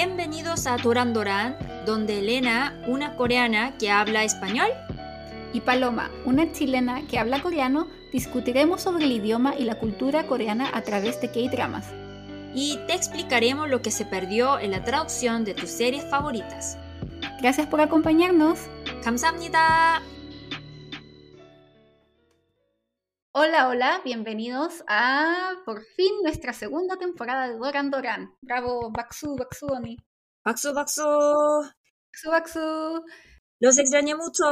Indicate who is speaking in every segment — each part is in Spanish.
Speaker 1: Bienvenidos a Doran Doran, donde Elena, una coreana que habla español,
Speaker 2: y Paloma, una chilena que habla coreano, discutiremos sobre el idioma y la cultura coreana a través de K-dramas.
Speaker 1: y te explicaremos lo que se perdió en la traducción de tus series favoritas.
Speaker 2: Gracias por acompañarnos.
Speaker 1: 감사합니다.
Speaker 2: Hola, hola, bienvenidos a por fin nuestra segunda temporada de Doran Doran. Bravo, Baksu, Baksu, Oni.
Speaker 1: Baksu, Baksu.
Speaker 2: Baksu, Baksu.
Speaker 1: Los extrañé mucho.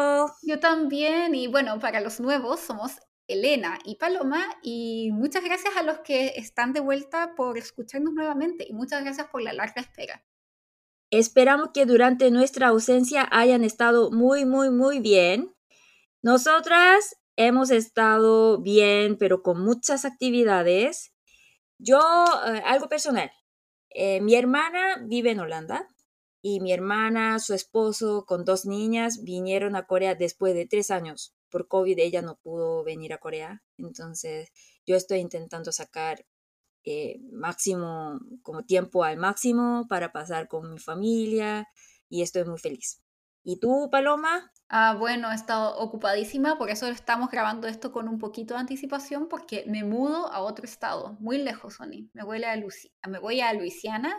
Speaker 2: Yo también, y bueno, para los nuevos somos Elena y Paloma, y muchas gracias a los que están de vuelta por escucharnos nuevamente, y muchas gracias por la larga espera.
Speaker 1: Esperamos que durante nuestra ausencia hayan estado muy, muy, muy bien. Nosotras hemos estado bien, pero con muchas actividades. Yo, eh, algo personal. Eh, mi hermana vive en Holanda y mi hermana, su esposo con dos niñas vinieron a Corea después de tres años. Por COVID ella no pudo venir a Corea. Entonces yo estoy intentando sacar eh, máximo, como tiempo al máximo para pasar con mi familia y estoy muy feliz. ¿Y tú, Paloma?
Speaker 2: Ah, bueno, he estado ocupadísima, por eso estamos grabando esto con un poquito de anticipación, porque me mudo a otro estado, muy lejos, Sony. Me voy a, Luisi- me voy a Luisiana.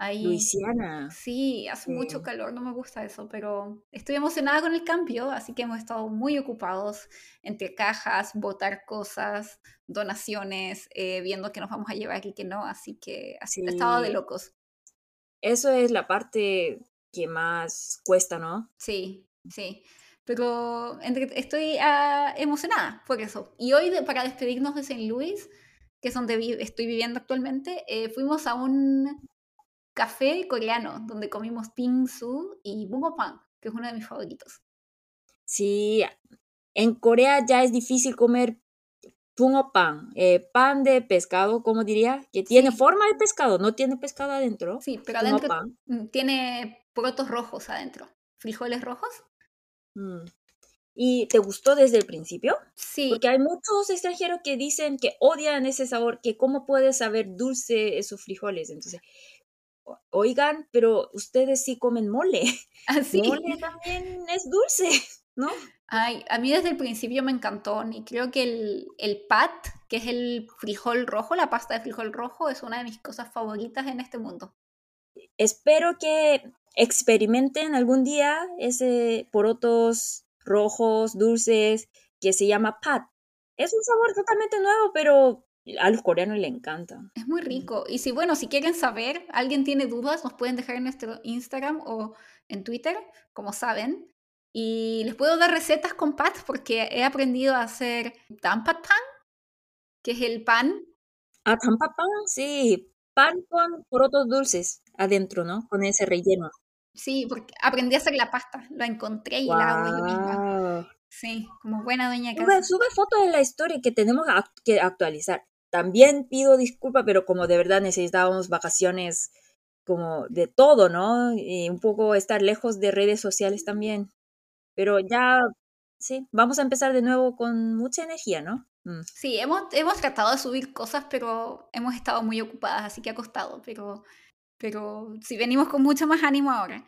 Speaker 2: Ahí,
Speaker 1: Luisiana.
Speaker 2: sí, hace mucho
Speaker 1: Sí.
Speaker 2: calor, no me gusta eso, pero estoy emocionada con el cambio, así que hemos estado muy ocupados entre cajas, botar cosas, donaciones, eh, viendo qué nos vamos a llevar y qué no, así que ha sido- ha estado de
Speaker 1: Sí.
Speaker 2: locos.
Speaker 1: Eso es la parte que más cuesta, ¿no?
Speaker 2: Sí, sí. Pero estoy ah, emocionada por eso. Y hoy, de- para despedirnos de St. Louis, que es donde vi- estoy viviendo actualmente, eh, fuimos a un café coreano donde comimos pingsu y bungopan, que es uno de mis favoritos.
Speaker 1: Sí, en Corea ya es difícil comer pan, eh, pan de pescado, como diría, que tiene
Speaker 2: Sí.
Speaker 1: forma de pescado, no tiene pescado adentro.
Speaker 2: Sí, pero adentro mm, tiene porotos rojos adentro. ¿Frijoles rojos?
Speaker 1: Mm. ¿Y te gustó desde el principio?
Speaker 2: Sí,
Speaker 1: Porque hay muchos extranjeros que dicen que odian ese sabor, que cómo puede saber dulce esos frijoles. Entonces, oigan, pero ustedes sí comen mole.
Speaker 2: así.
Speaker 1: Mole también es dulce, ¿no?
Speaker 2: Ay, a mí desde el principio me encantó y creo que el, el pat, que es el frijol rojo, la pasta de frijol rojo, es una de mis cosas favoritas en este mundo.
Speaker 1: Espero que experimenten algún día ese porotos rojos, dulces, que se llama pat. Es un sabor totalmente nuevo, pero a los coreanos les encanta.
Speaker 2: Es muy rico. Y si, bueno, si quieren saber, alguien tiene dudas, nos pueden dejar en nuestro Instagram o en Twitter, como saben. Y les puedo dar recetas con pat porque he aprendido a hacer dampat pan, que es el pan.
Speaker 1: Ah, tampapan, sí, pan con porotos dulces adentro, ¿no? Con ese relleno.
Speaker 2: Sí, porque aprendí a hacer la pasta. La encontré y la hago yo misma.
Speaker 1: Wow.
Speaker 2: Sí, como buena dueña de
Speaker 1: Sube,
Speaker 2: casa.
Speaker 1: sube fotos de la historia que tenemos que actualizar. También pido disculpas, pero como de verdad necesitábamos vacaciones como de todo, ¿no? Y un poco estar lejos de redes sociales también. Pero ya, sí, vamos a empezar de nuevo con mucha energía, ¿no? Mm.
Speaker 2: Sí, hemos, hemos tratado de subir cosas, pero hemos estado muy ocupadas, así que ha costado. Pero, pero sí, venimos con mucho más ánimo ahora.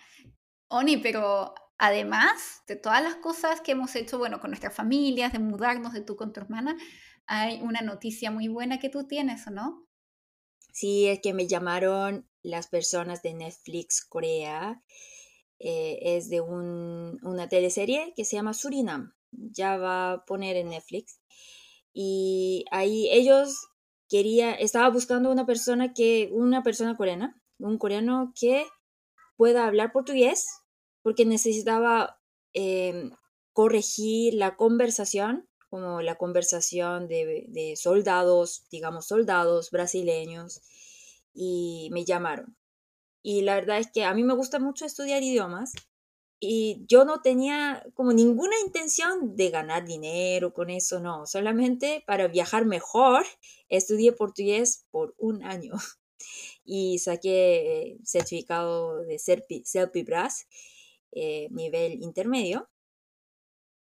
Speaker 2: Oni, pero además de todas las cosas que hemos hecho, bueno, con nuestras familias, de mudarnos, de tú con tu hermana, hay una noticia muy buena que tú tienes, ¿o no?
Speaker 1: Sí, es que me llamaron las personas de Netflix Corea. eh, es de un- una teleserie que se llama Surinam. Ya va a poner en Netflix. Y ahí ellos quería, estaba buscando una persona que, una persona coreana, un coreano que pueda hablar portugués, porque necesitaba em, corregir la conversación, como la conversación de, de soldados, digamos soldados brasileños, y me llamaron. Y la verdad es que a mí me gusta mucho estudiar idiomas y yo no tenía como ninguna intención de ganar dinero con eso, no, solamente para viajar mejor estudié portugués por un año y saqué eh, certificado de Selpibras, eh, nivel intermedio.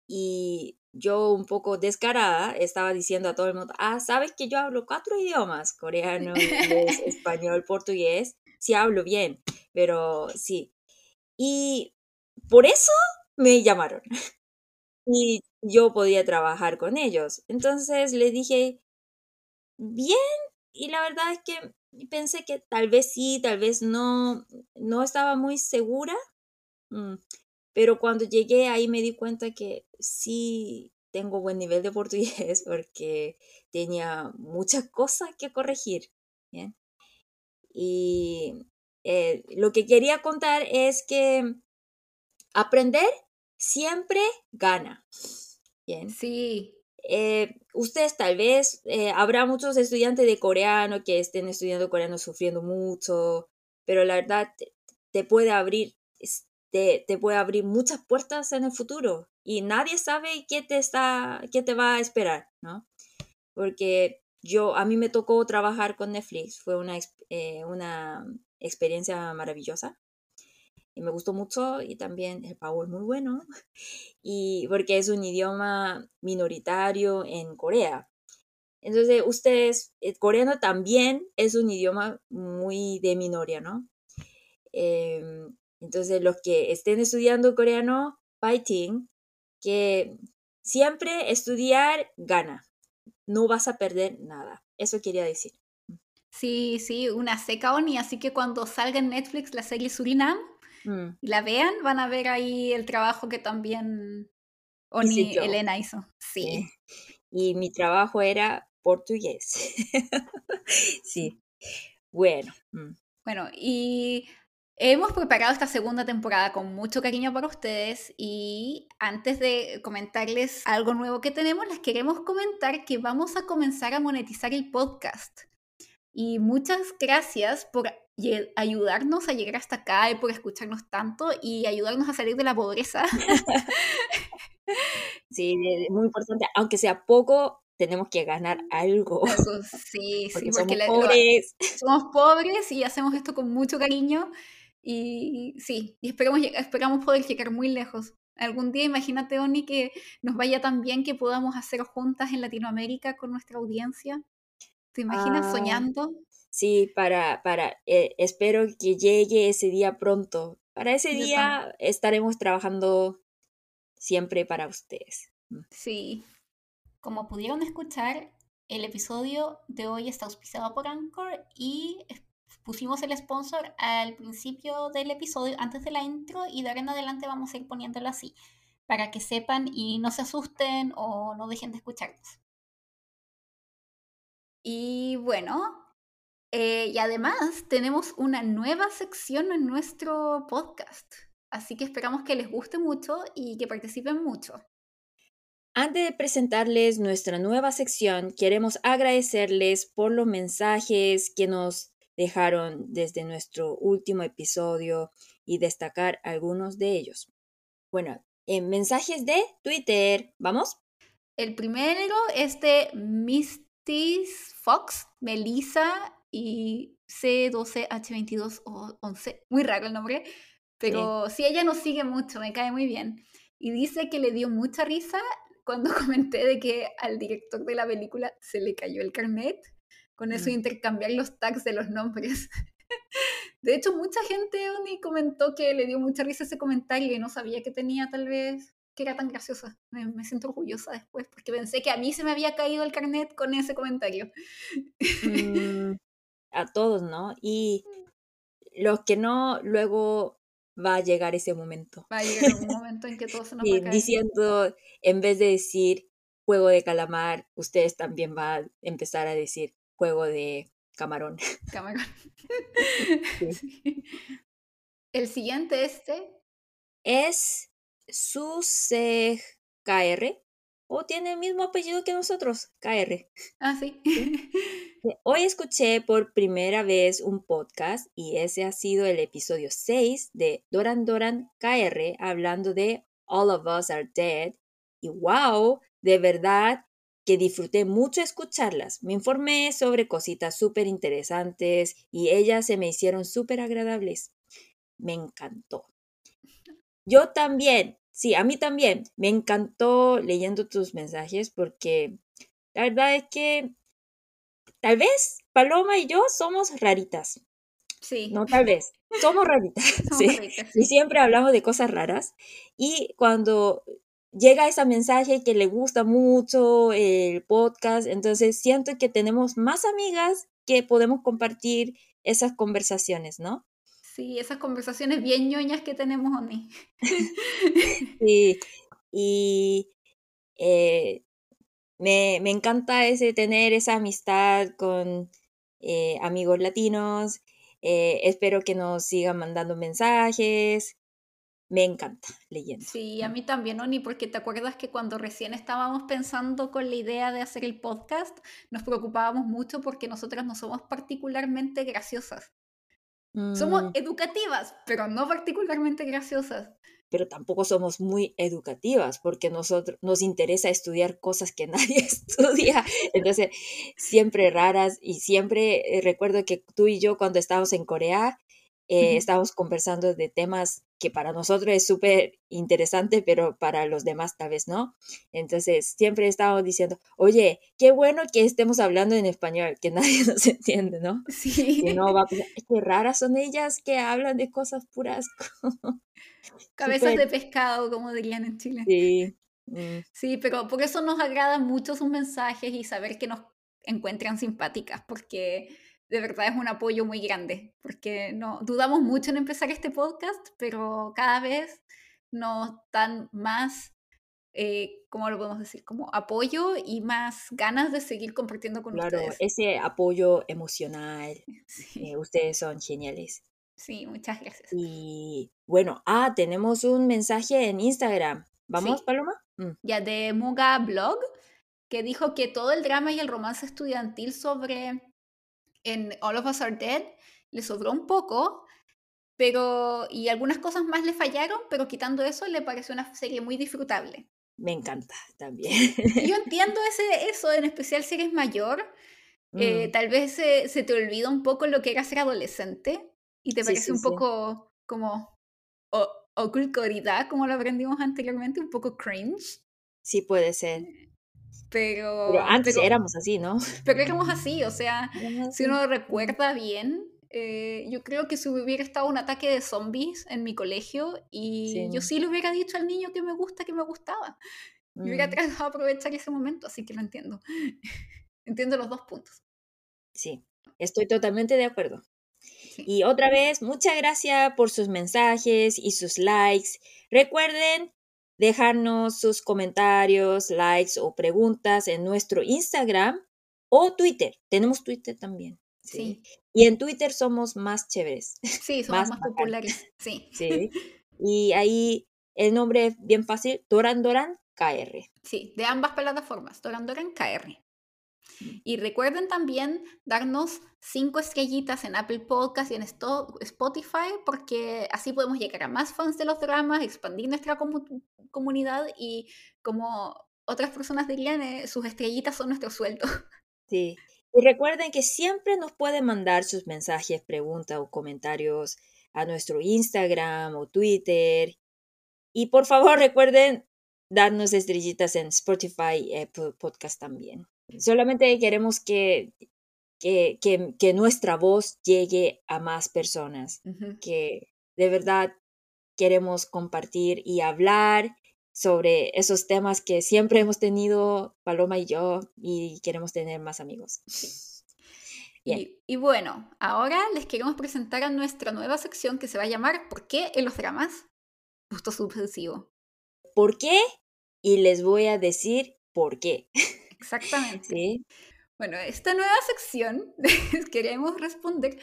Speaker 1: Y yo un poco descarada estaba diciendo a todo el mundo, ah, sabes que yo hablo cuatro idiomas, coreano, inglés, español, portugués. sí hablo bien, pero sí. Y por eso me llamaron. Y yo podía trabajar con ellos. Entonces le dije, bien, y la verdad es que pensé que tal vez sí, tal vez no, no estaba muy segura. Mm, pero cuando llegué ahí me di cuenta que sí tengo buen nivel de portugués porque tenía muchas cosas que corregir. Y eh, lo que quería contar es que aprender siempre gana. Bien.
Speaker 2: Sí.
Speaker 1: Eh, ustedes tal vez, eh, habrá muchos estudiantes de coreano que estén estudiando coreano sufriendo mucho, pero la verdad te, puede abrir, te, te, puede abrir muchas puertas en el futuro y nadie sabe qué te está, qué te va a esperar, ¿no? Porque yo, a mí me tocó trabajar con Netflix, fue una, eh, una experiencia maravillosa y me gustó mucho y también el pago es muy bueno y porque es un idioma minoritario en Corea. Entonces, ustedes, el coreano también es un idioma muy de minoría, ¿no? Em, entonces, los que estén estudiando coreano, fighting, que siempre estudiar gana, no vas a perder nada. Eso quería decir.
Speaker 2: Sí, sí, una seca Oni, así que cuando salga en Netflix la serie Surinam, Mm. y la vean, van a ver ahí el trabajo que también Oni Elena hizo. Sí.
Speaker 1: Y mi trabajo era portugués. sí. Bueno. Mm.
Speaker 2: Bueno, y hemos preparado esta segunda temporada con mucho cariño para ustedes y antes de comentarles algo nuevo que tenemos, les queremos comentar que vamos a comenzar a monetizar el podcast. Y muchas gracias por ayudarnos a llegar hasta acá y por escucharnos tanto y ayudarnos a salir de la pobreza.
Speaker 1: sí, muy importante, aunque sea poco, tenemos que ganar algo.
Speaker 2: sí, sí, porque somos pobres. somos pobres y hacemos esto con mucho cariño y sí, y esperamos, esperamos poder llegar muy lejos. Algún día imagínate, Oni, que nos vaya tan bien que podamos hacer juntas en Latinoamérica con nuestra audiencia. ¿Te imaginas ah, soñando?
Speaker 1: Sí, para, para, eh, espero que llegue ese día pronto. Para ese día estaremos trabajando siempre para ustedes.
Speaker 2: Mm. Sí. Como pudieron escuchar, el episodio de hoy está auspiciado por Anchor y pusimos el sponsor al principio del episodio, antes de la intro, y de ahora en adelante vamos a ir poniéndolo así, para que sepan y no se asusten o no dejen de escucharnos. Y bueno, eh, y además tenemos una nueva sección en nuestro podcast, así que esperamos que les guste mucho y que participen mucho.
Speaker 1: Antes de presentarles nuestra nueva sección, queremos agradecerles por los mensajes que nos dejaron desde nuestro último episodio y destacar algunos de ellos. Bueno, en mensajes de Twitter, ¿vamos?
Speaker 2: El primero es de Misty Fox, Melissa y C12H2211, muy raro el nombre, pero sí. ella nos sigue mucho, me cae muy bien. Y dice que le dio mucha risa cuando comenté de que al director de la película se le cayó el carnet, con eso mm. intercambiar los tags de los nombres. De hecho, mucha gente ni comentó que le dio mucha risa ese comentario y no sabía que tenía tal vez, que era tan graciosa. Me, siento orgullosa después porque pensé que a mí se me había caído el carnet con ese comentario.
Speaker 1: Mm, a todos, ¿no? Y los que no, luego va a llegar ese momento.
Speaker 2: Va a llegar un momento en que todos se nos
Speaker 1: va a Diciendo, en vez de decir juego de calamar, ustedes también van a empezar a decir juego de camarón.
Speaker 2: Camarón. El siguiente este
Speaker 1: es KR o tiene el mismo apellido que nosotros, KR.
Speaker 2: Ah, sí.
Speaker 1: Hoy escuché por primera vez un podcast y ese ha sido el episodio 6 de Doran Doran KR hablando de All of Us Are Dead. Y wow, de verdad que disfruté mucho escucharlas. Me informé sobre cositas súper interesantes y ellas se me hicieron súper agradables. Me encantó. Yo también Sí, a mí también. Me encantó leyendo tus mensajes porque la verdad es que tal vez Paloma y yo somos raritas.
Speaker 2: Sí.
Speaker 1: No, tal vez. Somos raritas.
Speaker 2: Somos
Speaker 1: ¿sí?
Speaker 2: raritas.
Speaker 1: Y siempre hablamos de cosas raras. Y cuando llega ese mensaje que le gusta mucho el podcast, entonces siento que tenemos más amigas que podemos compartir esas conversaciones, ¿no?
Speaker 2: Sí, esas conversaciones bien ñoñas que tenemos, Oni.
Speaker 1: Sí, y eh, me, me encanta ese tener esa amistad con eh, amigos latinos. eh, espero que nos sigan mandando mensajes. Me encanta leyendo.
Speaker 2: Sí, a mí también, Oni, porque te acuerdas que cuando recién estábamos pensando con la idea de hacer el podcast, nos preocupábamos mucho porque nosotras no somos particularmente graciosas. Somos
Speaker 1: Mm,
Speaker 2: educativas, pero no particularmente graciosas.
Speaker 1: pero tampoco somos muy educativas porque nosotros nos interesa estudiar cosas que nadie estudia. Entonces, siempre raras y siempre eh, recuerdo que tú y yo cuando estábamos en Corea eh, estábamos conversando de temas que para nosotros es súper interesante, pero para los demás tal vez no. Entonces, siempre estábamos diciendo, oye, qué bueno que estemos hablando en español, que nadie nos entiende, ¿no?
Speaker 2: Sí,
Speaker 1: Que no va a pensar, qué raras son ellas que hablan de cosas puras.
Speaker 2: cabezas
Speaker 1: Súper,
Speaker 2: de pescado, como dirían en Chile.
Speaker 1: sí. mm.
Speaker 2: Sí, pero por eso nos agradan mucho sus mensajes y saber que nos encuentran simpáticas, porque de verdad es un apoyo muy grande, porque no dudamos mucho en empezar este podcast, pero cada vez nos dan más, eh, ¿cómo lo podemos decir? Como apoyo y más ganas de seguir compartiendo con
Speaker 1: Claro,
Speaker 2: ustedes.
Speaker 1: ese apoyo emocional,
Speaker 2: Sí,
Speaker 1: eh, ustedes son geniales.
Speaker 2: sí, muchas gracias.
Speaker 1: Y bueno, ah, tenemos un mensaje en Instagram. ¿Vamos,
Speaker 2: Sí,
Speaker 1: Paloma? Mm,
Speaker 2: ya de Muga Blog, que dijo que todo el drama y el romance estudiantil sobre en All of Us Are Dead le sobró un poco, pero y algunas cosas más le fallaron, pero quitando eso le pareció una serie muy disfrutable.
Speaker 1: me encanta también.
Speaker 2: Yo entiendo ese, eso, en especial si eres mayor, eh,
Speaker 1: Mm,
Speaker 2: tal vez se, se te olvida un poco lo que era ser adolescente y te parece
Speaker 1: sí,
Speaker 2: un
Speaker 1: sí.
Speaker 2: poco como o, oculcoridad, como lo aprendimos anteriormente, un poco cringe,
Speaker 1: Sí puede ser. Pero
Speaker 2: pero,
Speaker 1: antes
Speaker 2: pero
Speaker 1: éramos así, ¿no?
Speaker 2: Pero éramos así, o sea, si uno
Speaker 1: Mm,
Speaker 2: recuerda bien, eh, yo creo que si hubiera estado un ataque de zombies en mi colegio y yo
Speaker 1: Sí.
Speaker 2: le hubiera dicho al niño que me gusta, que me gustaba. Y hubiera
Speaker 1: mm,
Speaker 2: tratado de aprovechar ese momento, así que lo entiendo. Entiendo los dos puntos.
Speaker 1: sí, estoy totalmente de acuerdo.
Speaker 2: Sí.
Speaker 1: Y otra vez, muchas gracias por sus mensajes y sus likes. Recuerden dejarnos sus comentarios, likes o preguntas en nuestro Instagram o Twitter. Tenemos Twitter también. Sí.
Speaker 2: Sí,
Speaker 1: Y en Twitter somos más chéveres,
Speaker 2: sí, somos
Speaker 1: más
Speaker 2: populares. Sí,
Speaker 1: Sí. Y ahí el nombre es bien fácil, Doran Doran KR.
Speaker 2: sí, de ambas plataformas, Doran Doran KR. Y recuerden también darnos cinco estrellitas en Apple Podcast y en Spotify, porque así podemos llegar a más fans de los dramas, expandir nuestra comu- comunidad y como otras personas dirían, eh, sus estrellitas son nuestro sueldo.
Speaker 1: Sí. Y recuerden que siempre nos pueden mandar sus mensajes, preguntas o comentarios a nuestro Instagram o Twitter. Y por favor recuerden darnos estrellitas en Spotify Apple Podcast también. Solamente queremos que, que, que, que nuestra voz llegue a más personas, que de verdad queremos compartir y hablar sobre esos temas que siempre hemos tenido Paloma y yo y queremos tener más amigos.
Speaker 2: Y bueno, ahora les queremos presentar a nuestra nueva sección que se va a llamar ¿Por qué en los dramas? Gusto subversivo.
Speaker 1: ¿Por qué? Y les voy a decir por qué.
Speaker 2: Exactamente.
Speaker 1: ¿Sí?
Speaker 2: Bueno, esta nueva sección queremos responder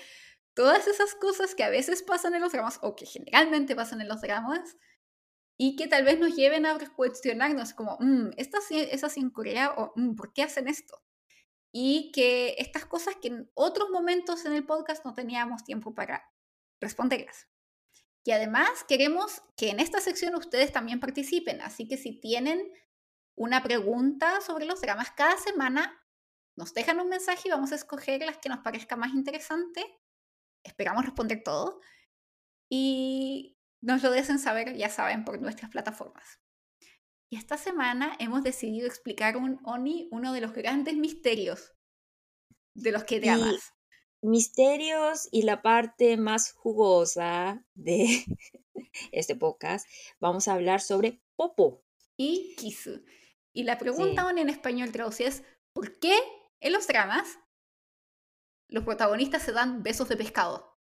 Speaker 2: todas esas cosas que a veces pasan en los dramas o que generalmente pasan en los dramas y que tal vez nos lleven a cuestionarnos como, "Mm, ¿esta es así en Corea? o "Mm, ¿por qué hacen esto? Y que estas cosas que en otros momentos en el podcast no teníamos tiempo para responderlas. Y además queremos que en esta sección ustedes también participen, así que si tienen una pregunta sobre los dramas cada semana, nos dejan un mensaje y vamos a escoger las que nos parezca más interesante. Esperamos responder todo. Y nos lo dejen saber, ya saben, por nuestras plataformas. Y esta semana hemos decidido explicar un Oni, uno de los grandes misterios de los que
Speaker 1: Y
Speaker 2: dramas.
Speaker 1: misterios y la parte más jugosa de este podcast, vamos a hablar sobre Popo.
Speaker 2: Y Kisu. Y la pregunta en español traducida es, ¿por qué en los dramas los protagonistas se dan besos de pescado?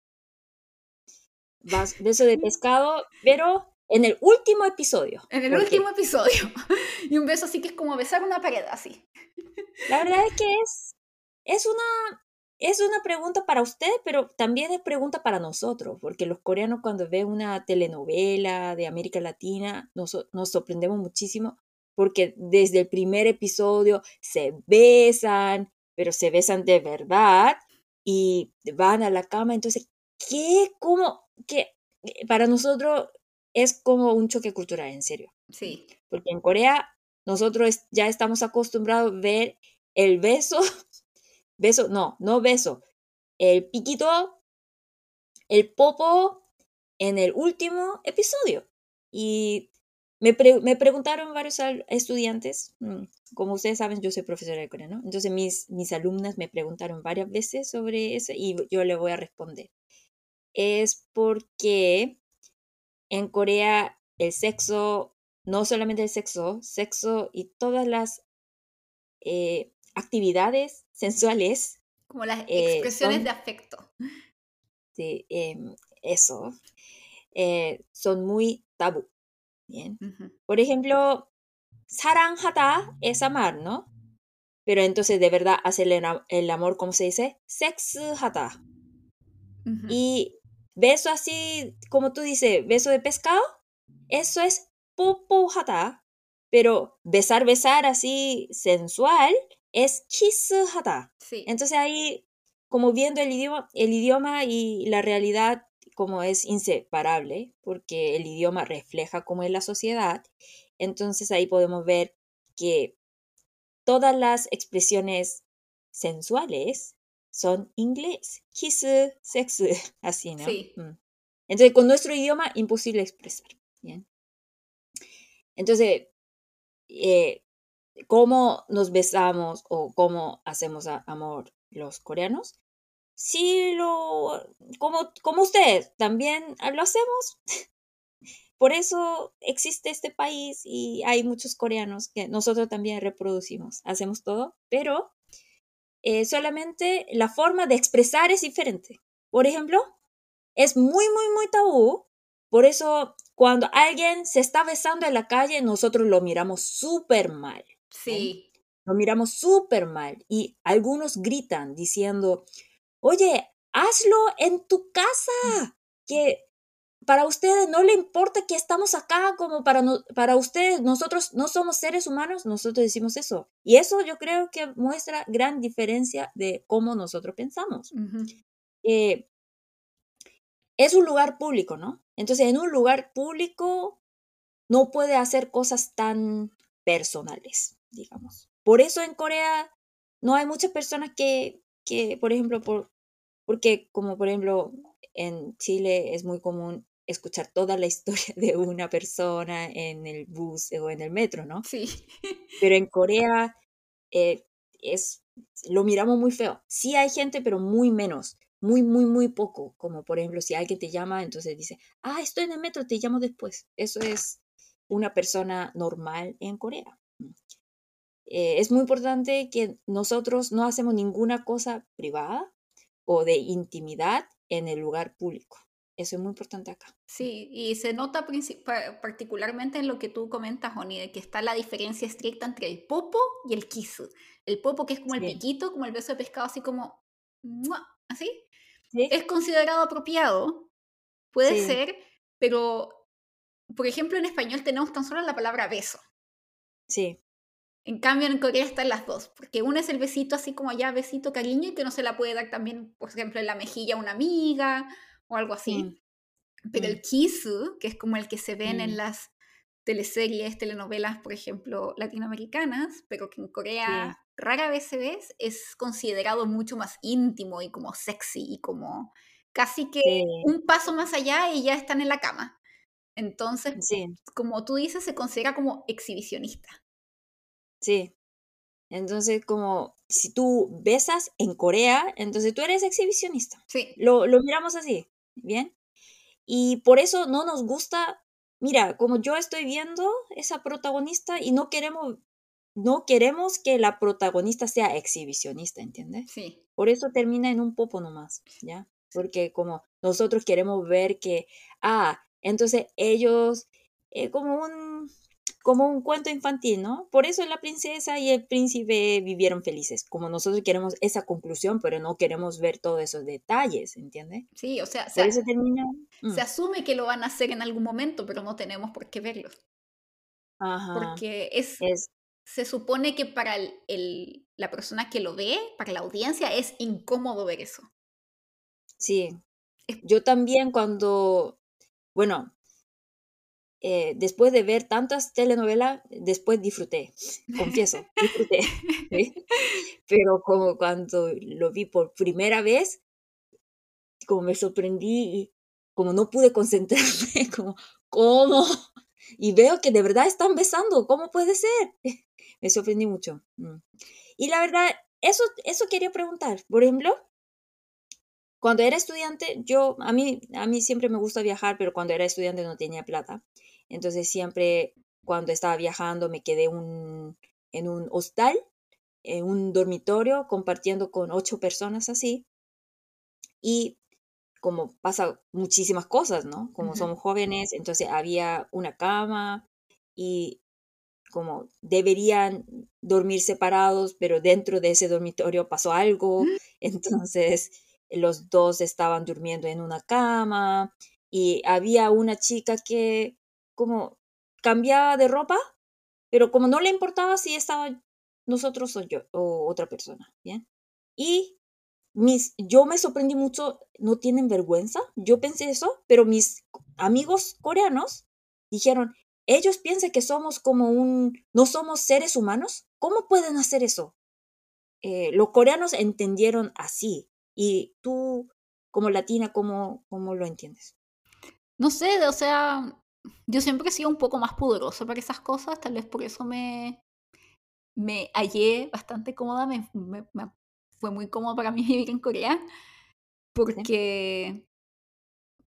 Speaker 1: Besos de pescado, pero en el último episodio.
Speaker 2: En el último episodio. y un beso así que es como besar una pared, así.
Speaker 1: La verdad es que es, es una es una pregunta para ustedes, pero también es pregunta para nosotros, porque los coreanos cuando ven una telenovela de América Latina nos, nos sorprendemos muchísimo, porque desde el primer episodio se besan, pero se besan de verdad y van a la cama. Entonces, ¿qué? ¿Cómo? ¿Qué? Para nosotros es como un choque cultural, en serio.
Speaker 2: Sí.
Speaker 1: Porque en Corea nosotros ya estamos acostumbrados a ver el beso beso, no, no beso, el piquito, el popo en el último episodio. Y me, me preguntaron varios estudiantes, mm, como ustedes saben, yo soy profesora de coreano, entonces mis, mis alumnas me preguntaron varias veces sobre eso y yo le voy a responder. Es porque en Corea el sexo, no solamente el sexo, sexo y todas las eh, actividades sensuales.
Speaker 2: Como las eh, expresiones de afecto.
Speaker 1: Sí, em, eso. Eh, son muy tabú. Por ejemplo, saranjata es amar, ¿no? Pero entonces, de verdad, hacer el, amor, ¿cómo se dice? Sexhata. Y beso así, como tú dices, beso de pescado, eso es popojata. Pero besar, besar así sensual, es kisujata.
Speaker 2: Sí.
Speaker 1: Entonces ahí, como viendo el idioma, el idioma y la realidad como es inseparable, porque el idioma refleja cómo es la sociedad, entonces ahí podemos ver que todas las expresiones sensuales son inglés. Kiss, sex, así, ¿no?
Speaker 2: Sí.
Speaker 1: Mm. Entonces, con nuestro idioma, imposible expresar. Bien. Entonces, eh, cómo nos besamos o cómo hacemos amor los coreanos. Sí, lo, como, como ustedes, también lo hacemos. Por eso existe este país y hay muchos coreanos que nosotros también reproducimos, hacemos todo, pero eh, solamente la forma de expresar es diferente. Por ejemplo, es muy, muy, muy tabú. Por eso cuando alguien se está besando en la calle, nosotros lo miramos súper mal.
Speaker 2: Sí.
Speaker 1: Lo miramos súper mal y algunos gritan diciendo, oye, hazlo en tu casa, que para ustedes no le importa que estamos acá como para, para ustedes, nosotros no somos seres humanos, nosotros decimos eso. Y eso yo creo que muestra gran diferencia de cómo nosotros pensamos. Eh, es un lugar público, ¿no? Entonces, en un lugar público no puede hacer cosas tan personales digamos. Por eso en Corea no hay muchas personas que, que por ejemplo, por, porque como por ejemplo en Chile es muy común escuchar toda la historia de una persona en el bus o en el metro, ¿no?
Speaker 2: Sí.
Speaker 1: Pero en Corea eh, es, lo miramos muy feo. Sí hay gente, pero muy menos, muy, muy, muy poco. Como por ejemplo, si alguien te llama, entonces dice, ah, estoy en el metro, te llamo después. Eso es una persona normal en Corea. Eh, es muy importante que nosotros no hacemos ninguna cosa privada o de intimidad en el lugar público. Eso es muy importante acá.
Speaker 2: Sí, y se nota particularmente en lo que tú comentas, Oni, de que está la diferencia estricta entre el popo y el kisu. El popo, que es como el piquito, como el beso de pescado, así como, así, es considerado apropiado, puede ser, pero, por ejemplo, en español tenemos tan solo la palabra beso.
Speaker 1: Sí.
Speaker 2: En cambio, en Corea están las dos, porque uno es el besito así como ya besito cariño y que no se la puede dar también, por ejemplo, en la mejilla a una amiga o algo así. Mm. Pero el mm. kisu, que es como el que se ven en mm. las teleseries, telenovelas, por ejemplo, latinoamericanas, pero que en Corea rara vez se ve, es considerado mucho más íntimo y como sexy y como casi que un paso más allá y ya están en la cama. Entonces, como tú dices, se considera como exhibicionista.
Speaker 1: Sí. Entonces, como si tú besas en Corea, entonces tú eres exhibicionista.
Speaker 2: Sí.
Speaker 1: Lo, lo miramos así, ¿bien? Y por eso no nos gusta, mira, como yo estoy viendo esa protagonista y no queremos, no queremos que la protagonista sea exhibicionista, ¿entiendes?
Speaker 2: Sí.
Speaker 1: Por eso termina en un popo nomás, ¿ya? Porque como nosotros queremos ver que, ah, entonces ellos, eh, como un como un cuento infantil, ¿no? Por eso la princesa y el príncipe vivieron felices. Como nosotros queremos esa conclusión, pero no queremos ver todos esos detalles, ¿entiendes?
Speaker 2: Sí, o sea, se,
Speaker 1: eso termina.
Speaker 2: se
Speaker 1: mm,
Speaker 2: asume que lo van a hacer en algún momento, pero no tenemos por qué verlo.
Speaker 1: Ajá.
Speaker 2: Porque es,
Speaker 1: Es,
Speaker 2: se supone que para el, el- la persona que lo ve, para la audiencia, es incómodo ver eso.
Speaker 1: sí.
Speaker 2: Es-
Speaker 1: Yo también cuando, bueno, eh, después de ver tantas telenovelas, después disfruté, confieso, disfruté. ¿sí? Pero como cuando lo vi por primera vez, como me sorprendí y como no pude concentrarme, como, ¿cómo? Y veo que de verdad están besando, ¿cómo puede ser? Me sorprendí mucho. mm. Y la verdad, eso, eso quería preguntar. Por ejemplo, cuando era estudiante, yo, a mí, a mí siempre me gusta viajar, pero cuando era estudiante no tenía plata. Entonces siempre cuando estaba viajando me quedé un, en un hostal, en un dormitorio, compartiendo con ocho personas así. Y como pasa muchísimas cosas, ¿no? Como
Speaker 2: Ujú.
Speaker 1: somos jóvenes, entonces había una cama y como deberían dormir separados, pero dentro de ese dormitorio pasó algo, entonces los dos estaban durmiendo en una cama y había una chica que como cambiaba de ropa, pero como no le importaba si estaba nosotros o yo o otra persona, ¿bien? Y mis, yo me sorprendí mucho, no tienen vergüenza, yo pensé eso, pero mis amigos coreanos dijeron, ellos piensan que somos como un, no somos seres humanos, ¿cómo pueden hacer eso? Eh, los coreanos entendieron así, y tú como latina, ¿cómo, cómo lo entiendes?
Speaker 2: No sé, o sea, yo siempre he sido un poco más pudorosa para esas cosas, tal vez por eso me, me hallé bastante cómoda, me, me- me- fue muy cómodo para mí vivir en Corea, porque...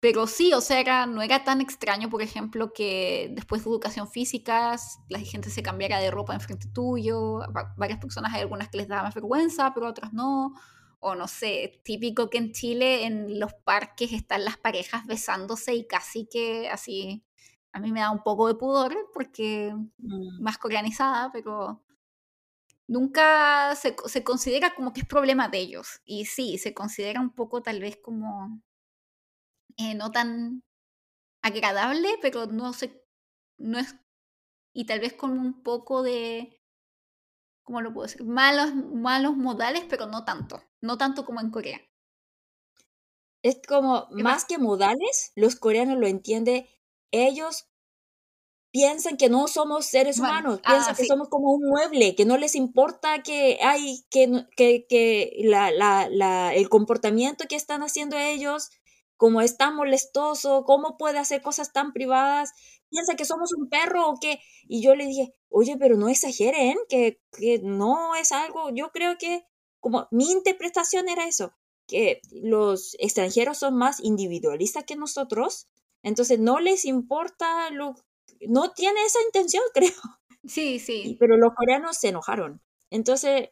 Speaker 2: Pero sí, o sea, era, no era tan extraño, por ejemplo, que después de educación física la gente se cambiara de ropa enfrente tuyo. Va- varias personas hay algunas que les daba más vergüenza, pero otras no. O no sé, típico que en Chile en los parques están las parejas besándose y casi que así. A mí me da un poco de pudor porque
Speaker 1: Mm,
Speaker 2: más coreanizada, pero nunca se, se considera como que es problema de ellos. Y sí, se considera un poco tal vez como eh, no tan agradable, pero no se, no es, y tal vez con un poco de, ¿cómo lo puedo decir? Malos, malos modales, pero no tanto, no tanto como en Corea.
Speaker 1: Es como,
Speaker 2: más
Speaker 1: que modales, los coreanos lo entienden, ellos piensan que no somos seres
Speaker 2: Humanos. Ah,
Speaker 1: piensan que
Speaker 2: sí.
Speaker 1: somos como un mueble, que no les importa que hay, que, que, que la, la, la, el comportamiento que están haciendo ellos, como es tan molestoso, cómo puede hacer cosas tan privadas, piensa que somos un perro o qué. Y yo le dije, oye, pero no exageren, que, que no es algo, yo creo que como mi interpretación era eso, que los extranjeros son más individualistas que nosotros, entonces no les importa lo no tiene esa intención, creo.
Speaker 2: Sí, sí.
Speaker 1: pero los coreanos se enojaron. Entonces,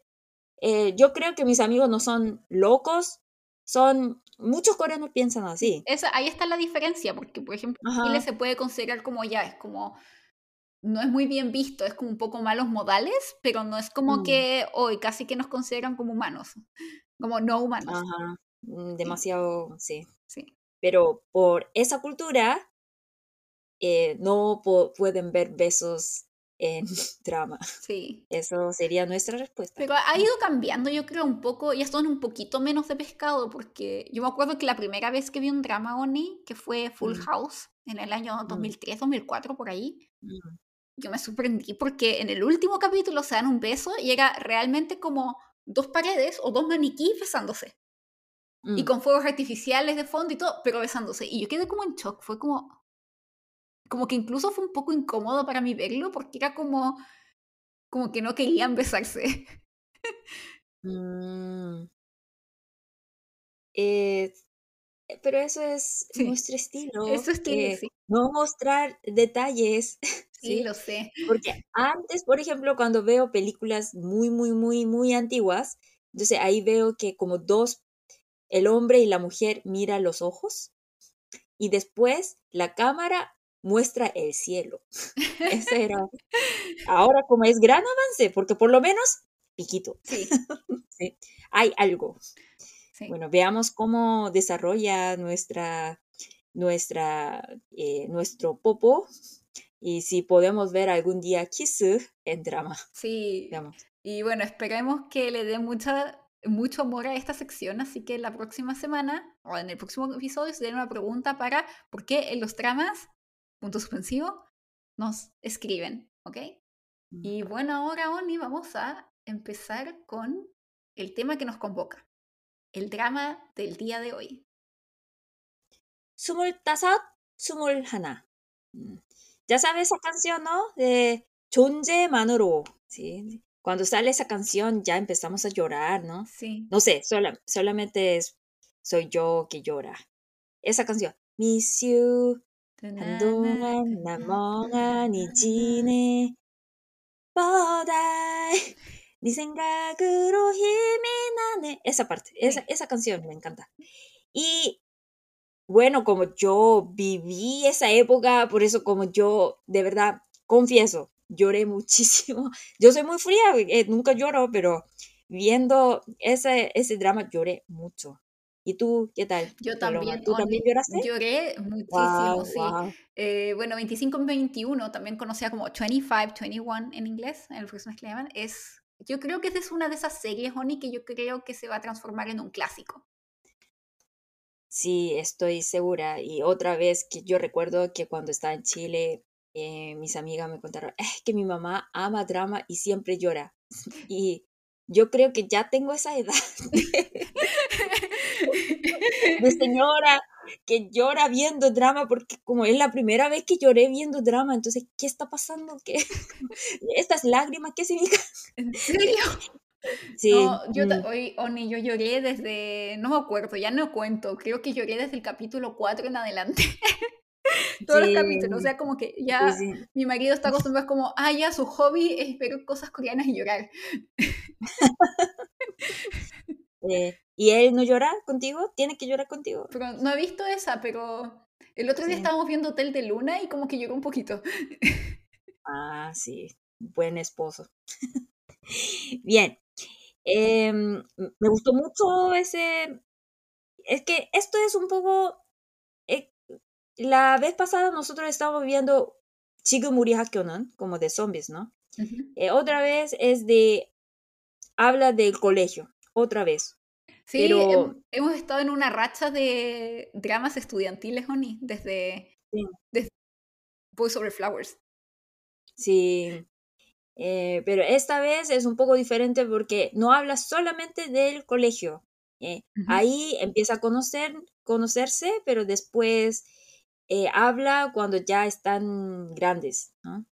Speaker 1: eh, yo creo que mis amigos no son locos, son, muchos coreanos piensan así.
Speaker 2: Esa, ahí está la diferencia, porque por ejemplo, en Chile
Speaker 1: Ajá,
Speaker 2: se puede considerar como ya, es como, no es muy bien visto, es como un poco malos modales, pero no es como
Speaker 1: mm,
Speaker 2: que hoy casi que nos consideran como humanos, como no humanos.
Speaker 1: ajá, mm, demasiado, sí.
Speaker 2: sí.
Speaker 1: Pero por esa cultura, eh, no pueden ver besos en drama.
Speaker 2: Sí.
Speaker 1: Eso sería nuestra respuesta.
Speaker 2: Pero ha ido cambiando, yo creo, un poco, ya son un poquito menos de pescado, porque yo me acuerdo que la primera vez que vi un drama Oni, que fue Full
Speaker 1: Mm,
Speaker 2: House, en el año
Speaker 1: mm,
Speaker 2: 2003, 2004, por ahí,
Speaker 1: mm.
Speaker 2: yo me sorprendí porque en el último capítulo se dan un beso y era realmente como dos paredes o dos maniquíes besándose. Y
Speaker 1: Mm.
Speaker 2: con fuegos artificiales de fondo y todo, pero besándose. Y yo quedé como en shock, fue como... Como que incluso fue un poco incómodo para mí verlo porque era como... Como que no querían besarse.
Speaker 1: Mm. Eh, pero eso es
Speaker 2: Sí,
Speaker 1: nuestro estilo,
Speaker 2: Es su estilo,
Speaker 1: que
Speaker 2: sí.
Speaker 1: no mostrar detalles,
Speaker 2: Sí,
Speaker 1: ¿sí?
Speaker 2: lo sé.
Speaker 1: Porque antes, por ejemplo, cuando veo películas muy, muy, muy, muy antiguas, entonces ahí veo que como dos, el hombre y la mujer miran los ojos y después la cámara muestra el cielo. Ese era. Ahora como es gran avance, porque por lo menos piquito,
Speaker 2: Sí,
Speaker 1: ¿sí? Hay algo.
Speaker 2: sí.
Speaker 1: Bueno, veamos cómo desarrolla nuestra, nuestra, eh, nuestro popo y si podemos ver algún día Kiss en drama.
Speaker 2: Sí.
Speaker 1: Veamos.
Speaker 2: Y bueno, esperemos que le dé mucha, mucho amor a esta sección, así que la próxima semana o en el próximo episodio se den una pregunta para por qué en los dramas, punto suspensivo, nos escriben, ¿ok?
Speaker 1: Mm.
Speaker 2: Y bueno, ahora, Oni, vamos a empezar con el tema que nos convoca, el drama del día de hoy.
Speaker 1: 스물다섯, 스물하나. Mm. Ya sabes esa canción, ¿no? De 존재만으로. Sí. Cuando sale esa canción ya empezamos a llorar, ¿no?
Speaker 2: Sí.
Speaker 1: No sé, sola- solamente es, soy yo que llora. Esa canción. Miss you. 한동안 나 멍하니 지내 뻗어 네 생각으로 힘이 나네 esa parte, esa,
Speaker 2: Sí.
Speaker 1: esa canción me encanta y bueno como yo viví esa época por eso como yo de verdad confieso lloré muchísimo yo soy muy fría eh, nunca lloro pero viendo ese, ese drama lloré mucho ¿y tú qué tal?
Speaker 2: Yo también,
Speaker 1: ¿tú también lloraste?
Speaker 2: lloré muchísimo,
Speaker 1: Wow,
Speaker 2: sí.
Speaker 1: wow.
Speaker 2: Eh, bueno, 25-21, también conocida como 25-21 en inglés, en el personas que le llaman, es, yo creo que esa es una de esas series, Oni, que yo creo que se va a transformar en un clásico.
Speaker 1: Sí, estoy segura. Y otra vez que yo recuerdo que cuando estaba en Chile, eh, mis amigas me contaron, es que mi mamá ama drama y siempre llora. Y yo creo que ya tengo esa edad de señora que llora viendo drama porque como es la primera vez que lloré viendo drama, entonces, ¿qué está pasando? ¿Qué? Estas lágrimas, ¿qué significan?
Speaker 2: ¿En serio?
Speaker 1: Sí,
Speaker 2: No, yo,
Speaker 1: mm,
Speaker 2: hoy, Oni, yo lloré desde, no me acuerdo, ya no cuento, creo que lloré desde el capítulo 4 en adelante. Todos los capítulos, o sea, como que ya
Speaker 1: sí.
Speaker 2: mi marido está acostumbrado, como, ah, ya su hobby es ver cosas coreanas y llorar.
Speaker 1: Eh, ¿y él no llora contigo? ¿Tiene que llorar contigo?
Speaker 2: Pero no he visto esa, pero el otro día estábamos viendo Hotel de Luna y como que lloró un poquito.
Speaker 1: Ah, sí, buen esposo. Bien, em, me gustó mucho ese... Es que esto es un poco la vez pasada nosotros estábamos viendo Chigumuri Hakyonan, como de zombies, ¿no?
Speaker 2: Uh -huh.
Speaker 1: eh, otra vez es de. Habla del colegio, otra vez.
Speaker 2: Sí,
Speaker 1: Pero...
Speaker 2: hemos estado en una racha de dramas estudiantiles, Oni, desde,
Speaker 1: sí.
Speaker 2: desde Boys Over Flowers.
Speaker 1: Sí. Eh, pero esta vez es un poco diferente porque no habla solamente del colegio. Eh.
Speaker 2: Uh -huh.
Speaker 1: Ahí empieza a conocer, conocerse, pero después eh, habla cuando ya están grandes, ¿no?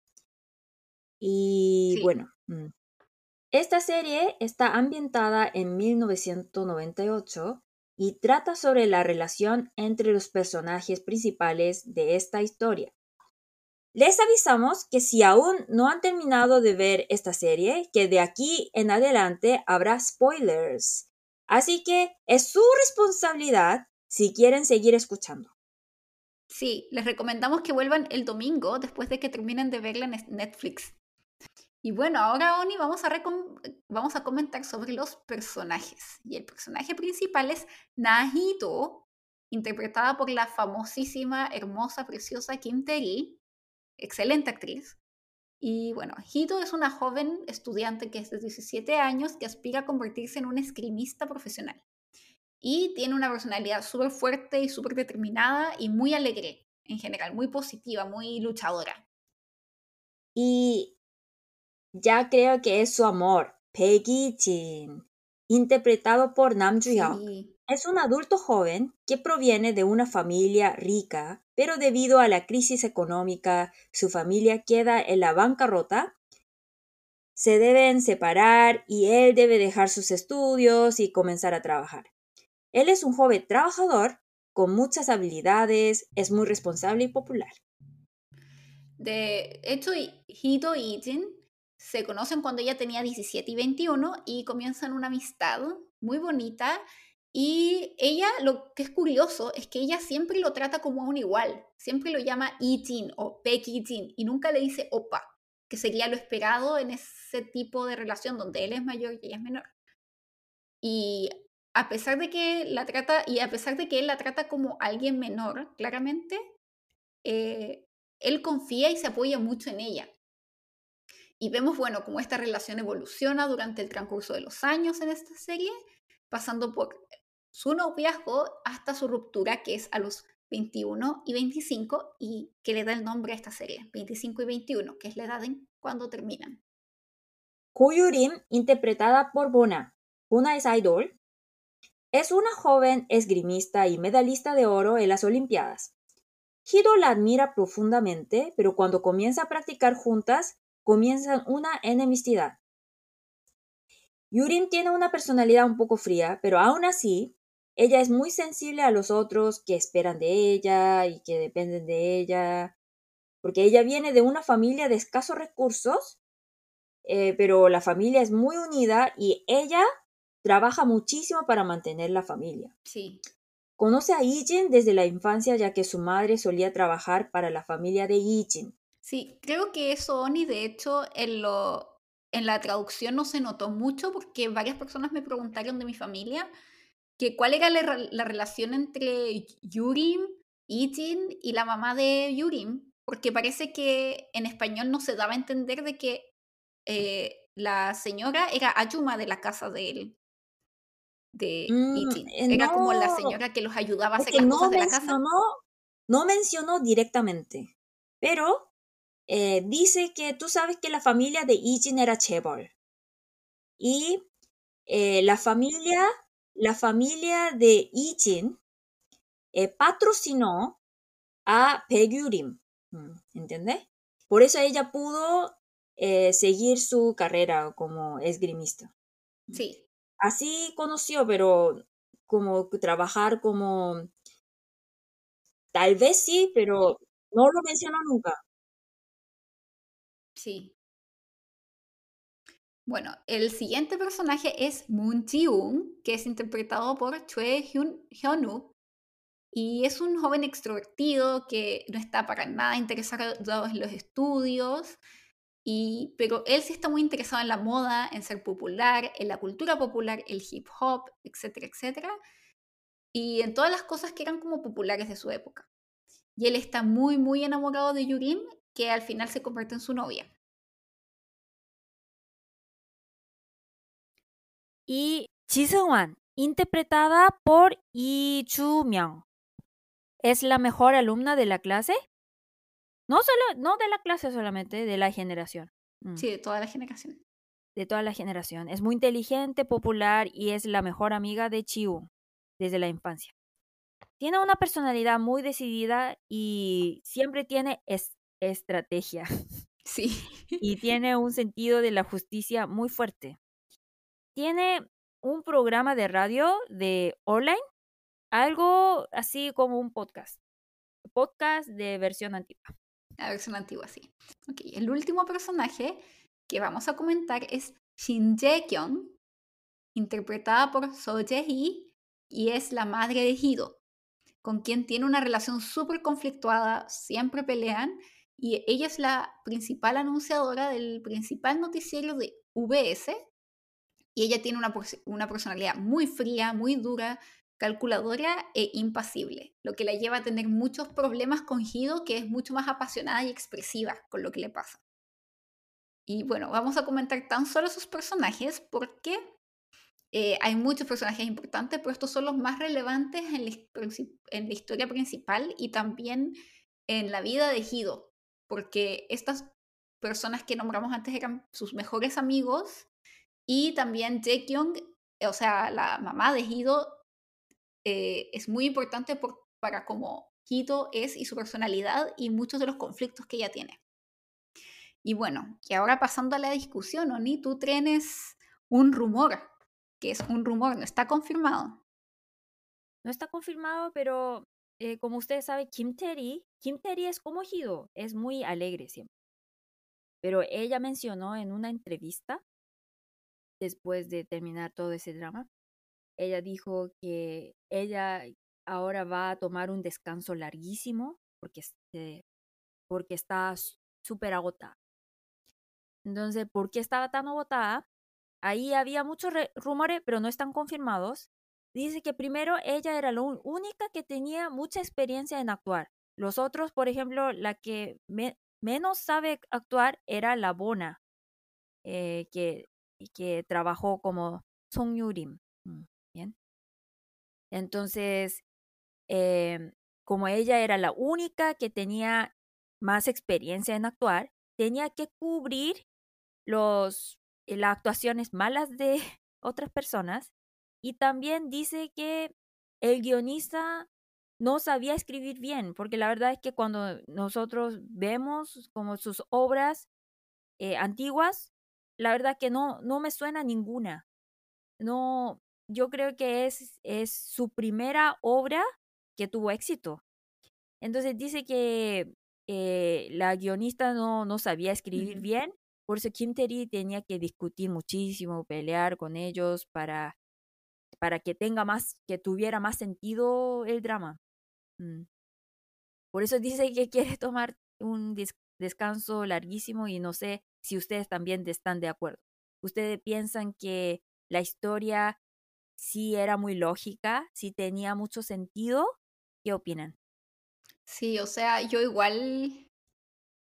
Speaker 1: Y
Speaker 2: Sí,
Speaker 1: bueno, mm, esta serie está ambientada en 1998 y trata sobre la relación entre los personajes principales de esta historia. Les avisamos que si aún no han terminado de ver esta serie, que de aquí en adelante habrá spoilers. Así que es su responsabilidad si quieren seguir escuchando.
Speaker 2: Sí, les recomendamos que vuelvan el domingo después de que terminen de verla en Netflix. Y bueno, ahora, Oni, vamos a, vamos a comentar sobre los personajes. Y el personaje principal es Nahito, interpretada por la famosísima, hermosa, preciosa Kim Tae-ri, excelente actriz. Y bueno, Hito es una joven estudiante que es de 17 años que aspira a convertirse en una esgrimista profesional. Y tiene una personalidad súper fuerte y súper determinada y muy alegre en general, muy positiva, muy luchadora.
Speaker 1: Y ya creo que es su amor, Peggy Jin, interpretado por Nam Joo-hyuk.
Speaker 2: Sí,
Speaker 1: Es un adulto joven que proviene de una familia rica, pero debido a la crisis económica, su familia queda en la bancarrota. se deben separar y él debe dejar sus estudios y comenzar a trabajar. Él es un joven trabajador con muchas habilidades, es muy responsable y popular.
Speaker 2: De hecho, Hito y Jin se conocen cuando ella tenía 17 y 21 y comienzan una amistad muy bonita. Y ella, lo que es curioso, es que ella siempre lo trata como a un igual. Siempre lo llama Jin o Becky Jin y nunca le dice opa, que sería lo esperado en ese tipo de relación donde él es mayor y ella es menor. Y a pesar de que la trata, y a pesar de que él la trata como alguien menor, claramente, eh, él confía y se apoya mucho en ella. Y vemos, bueno, cómo esta relación evoluciona durante el transcurso de los años en esta serie, pasando por su noviazgo hasta su ruptura, que es a los 21 y 25, y que le da el nombre a esta serie, 25 y 21, que es la edad en cuando terminan.
Speaker 1: Koyurim, interpretada por Bona. Bona es idol. Es una joven esgrimista y medalista de oro en las Olimpiadas. Hido la admira profundamente, pero cuando comienza a practicar juntas, comienzan una enemistad. Yurin tiene una personalidad un poco fría, pero aún así, ella es muy sensible a los otros que esperan de ella y que dependen de ella, porque ella viene de una familia de escasos recursos, eh, pero la familia es muy unida y ella trabaja muchísimo para mantener la familia.
Speaker 2: Sí.
Speaker 1: Conoce a Ijin desde la infancia ya que su madre solía trabajar para la familia de Ijin.
Speaker 2: Sí, creo que eso, Oni, de hecho, en, lo, en la traducción no se notó mucho porque varias personas me preguntaron de mi familia que cuál era la, relación entre Yurim, Ijin y la mamá de Yurim, porque parece que en español no se daba a entender de que eh, la señora era Ayuma de la casa de él de mm, eh, Era como la señora que los ayudaba a hacer las cosas de la casa.
Speaker 1: No mencionó directamente, pero eh, dice que tú sabes que la familia de Ijin era Chebol. Y eh, la familia, la familia de Ijin patrocinó a Pegyurim. Mm, ¿Entiendes? Por eso ella pudo seguir su carrera como esgrimista.
Speaker 2: Sí
Speaker 1: así conoció, pero como trabajar como... Tal vez sí, pero no lo mencionó nunca.
Speaker 2: Sí. Bueno, el siguiente personaje es Moon Ji-woon, que es interpretado por Choi Hyun-woo. Y es un joven extrovertido que no está para nada interesado en los estudios pero él sí está muy interesado en la moda, en ser popular, en la cultura popular, el hip hop, etcétera, etcétera. Y en todas las cosas que eran como populares de su época. Y él está muy, muy enamorado de Yurim, que al final se convierte en su novia.
Speaker 1: Y Seung-wan, interpretada por Lee Chu-myung, es la mejor alumna de la clase no solo, no de la clase solamente, de la generación.
Speaker 2: Mm. Sí, de toda la generación.
Speaker 1: De toda la generación. Es muy inteligente, popular y es la mejor amiga de Chiu desde la infancia. Tiene una personalidad muy decidida y siempre tiene estrategia.
Speaker 2: Sí.
Speaker 1: y tiene un sentido de la justicia muy fuerte. Tiene un programa de radio de online, algo así como un podcast. Podcast de versión antigua.
Speaker 2: La versión antigua, sí. El último personaje que vamos a comentar es Shin Jae-kyung, interpretada por So Jae-hee, y es la madre de Hido, con quien tiene una relación súper conflictuada, siempre pelean, y ella es la principal anunciadora del principal noticiero de VS, y ella tiene una, una personalidad muy fría, muy dura, calculadora e impasible, lo que la lleva a tener muchos problemas con Hido, que es mucho más apasionada y expresiva con lo que le pasa. Y bueno, vamos a comentar tan solo sus personajes porque eh, hay muchos personajes importantes, pero estos son los más relevantes en la, en la historia principal y también en la vida de Hido, porque estas personas que nombramos antes eran sus mejores amigos y también Jaekyung, o sea, la mamá de Hido, eh, es muy importante para cómo Hito es y su personalidad y muchos de los conflictos que ella tiene. Y bueno, y ahora pasando a la discusión, Oni, tú tienes un rumor, que es un rumor, no está confirmado.
Speaker 1: No está confirmado, pero eh, como ustedes saben, Kim Terry, Kim Terry es como Hido, es muy alegre siempre. Pero ella mencionó en una entrevista, después de terminar todo ese drama, ella dijo que ella ahora va a tomar un descanso larguísimo porque, este, porque está súper agotada. Entonces, ¿por qué estaba tan agotada? Ahí había muchos rumores, pero no están confirmados. Dice que primero ella era la única que tenía mucha experiencia en actuar. Los otros, por ejemplo, la que menos sabe actuar era la Bona, eh, que, que trabajó como Song Yurim. Mm. Entonces, em, como ella era la única que tenía más experiencia en actuar, tenía que cubrir los, eh, las actuaciones malas de otras personas y también dice que el guionista no sabía escribir bien, porque la verdad es que cuando nosotros vemos como sus obras eh, antiguas, la verdad que no, no me suena ninguna. No, yo creo que es, es su primera obra que tuvo éxito. Entonces dice que eh, la guionista no, no sabía escribir bien, por eso Kim Terry tenía que discutir muchísimo, pelear con ellos para para que tenga más, que tuviera más sentido el drama. Mm. Por eso dice que quiere tomar un descanso larguísimo y no sé si ustedes también están de acuerdo. ¿Ustedes piensan que la historia sí era muy lógica, sí tenía mucho sentido? ¿Qué opinan?
Speaker 2: Sí, o sea, yo igual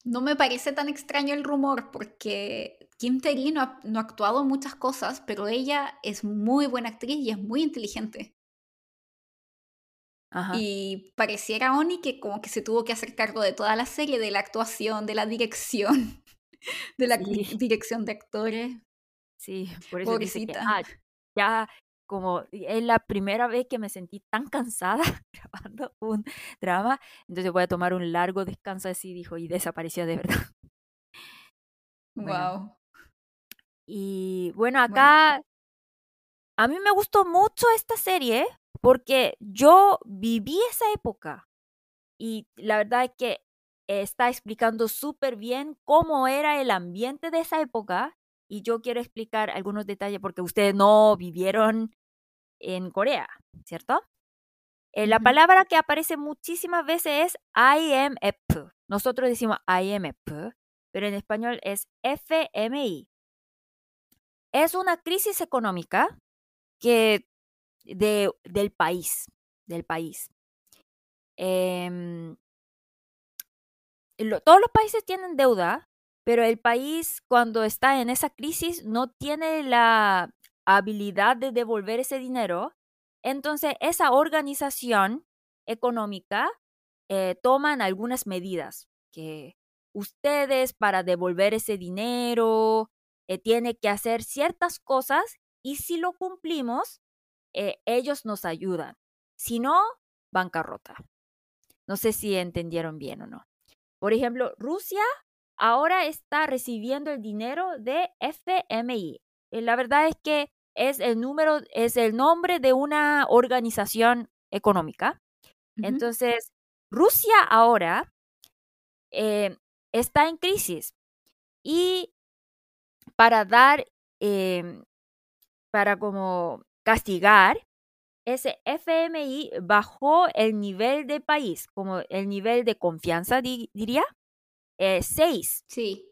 Speaker 2: no me parece tan extraño el rumor porque Kim Terry no ha, actuado en muchas cosas, pero ella es muy buena actriz y es muy inteligente. Y pareciera Oni que como que se tuvo que hacer cargo de toda la serie, de la actuación, de la dirección, de la dirección de actores.
Speaker 1: Sí, por eso dice que, ah, ya como es la primera vez que me sentí tan cansada grabando un drama, entonces voy a tomar un largo descanso así, dijo, y desapareció de verdad.
Speaker 2: Wow.
Speaker 1: Y bueno, acá a mí me gustó mucho esta serie porque yo viví esa época y la verdad es que está explicando súper bien cómo era el ambiente de esa época y yo quiero explicar algunos detalles porque ustedes no vivieron en Corea, ¿cierto? Eh, la palabra que aparece muchísimas veces es IMF. Nosotros decimos IMF, pero en español es FMI es una crisis económica que de, del país, del país. Em, todos los países tienen deuda, pero el país cuando está en esa crisis no tiene la habilidad de devolver ese dinero. Entonces esa organización económica eh, toman algunas medidas que ustedes para devolver ese dinero eh, tiene que hacer ciertas cosas y si lo cumplimos, eh, ellos nos ayudan. Si no, bancarrota. No sé si entendieron bien o no. Por ejemplo, Rusia ahora está recibiendo el dinero de FMI. Eh, la verdad es que es el número, es el nombre de una organización económica. Entonces, Rusia ahora está en crisis y para dar, em, para como castigar, ese FMI bajó el nivel de país, como el nivel de confianza, diría, 6.
Speaker 2: Eh, sí.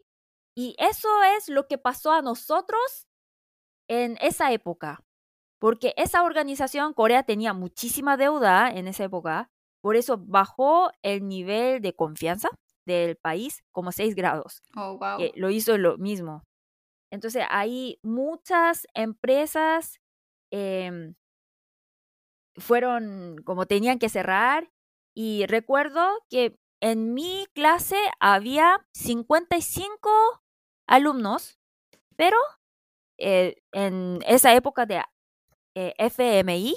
Speaker 1: Y eso es lo que pasó a nosotros en esa época, porque esa organización, Corea, tenía muchísima deuda en esa época, por eso bajó el nivel de confianza del país como 6 grados.
Speaker 2: Oh, wow.
Speaker 1: lo hizo lo mismo. Entonces, hay muchas empresas em, fueron como tenían que cerrar y recuerdo que en mi clase había 55 alumnos, pero eh, en esa época de eh, FMI,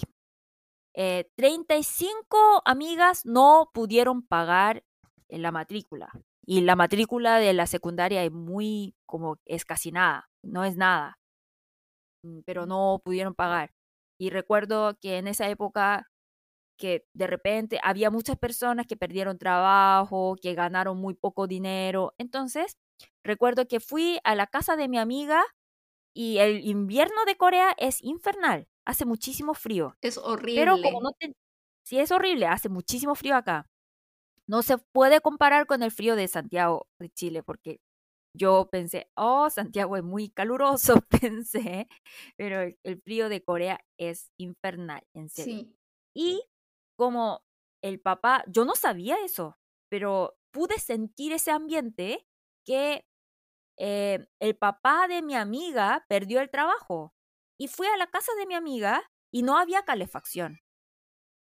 Speaker 1: 35 eh, amigas no pudieron pagar la matrícula. y la matrícula de la secundaria es muy como es casi nada, no es nada, mm, pero no pudieron pagar. Y recuerdo que en esa época que de repente había muchas personas que perdieron trabajo, que ganaron muy poco dinero. Entonces, recuerdo que fui a la casa de mi amiga y el invierno de Corea es infernal, hace muchísimo frío.
Speaker 2: Es horrible.
Speaker 1: Pero como no te... Sí, es horrible, hace muchísimo frío acá. No se puede comparar con el frío de Santiago de Chile, porque yo pensé, oh, Santiago es muy caluroso, pensé, pero el, frío de Corea es infernal, en serio. Sí. Y como el papá, yo no sabía eso, pero pude sentir ese ambiente que eh, el papá de mi amiga perdió el trabajo y fui a la casa de mi amiga y no había calefacción.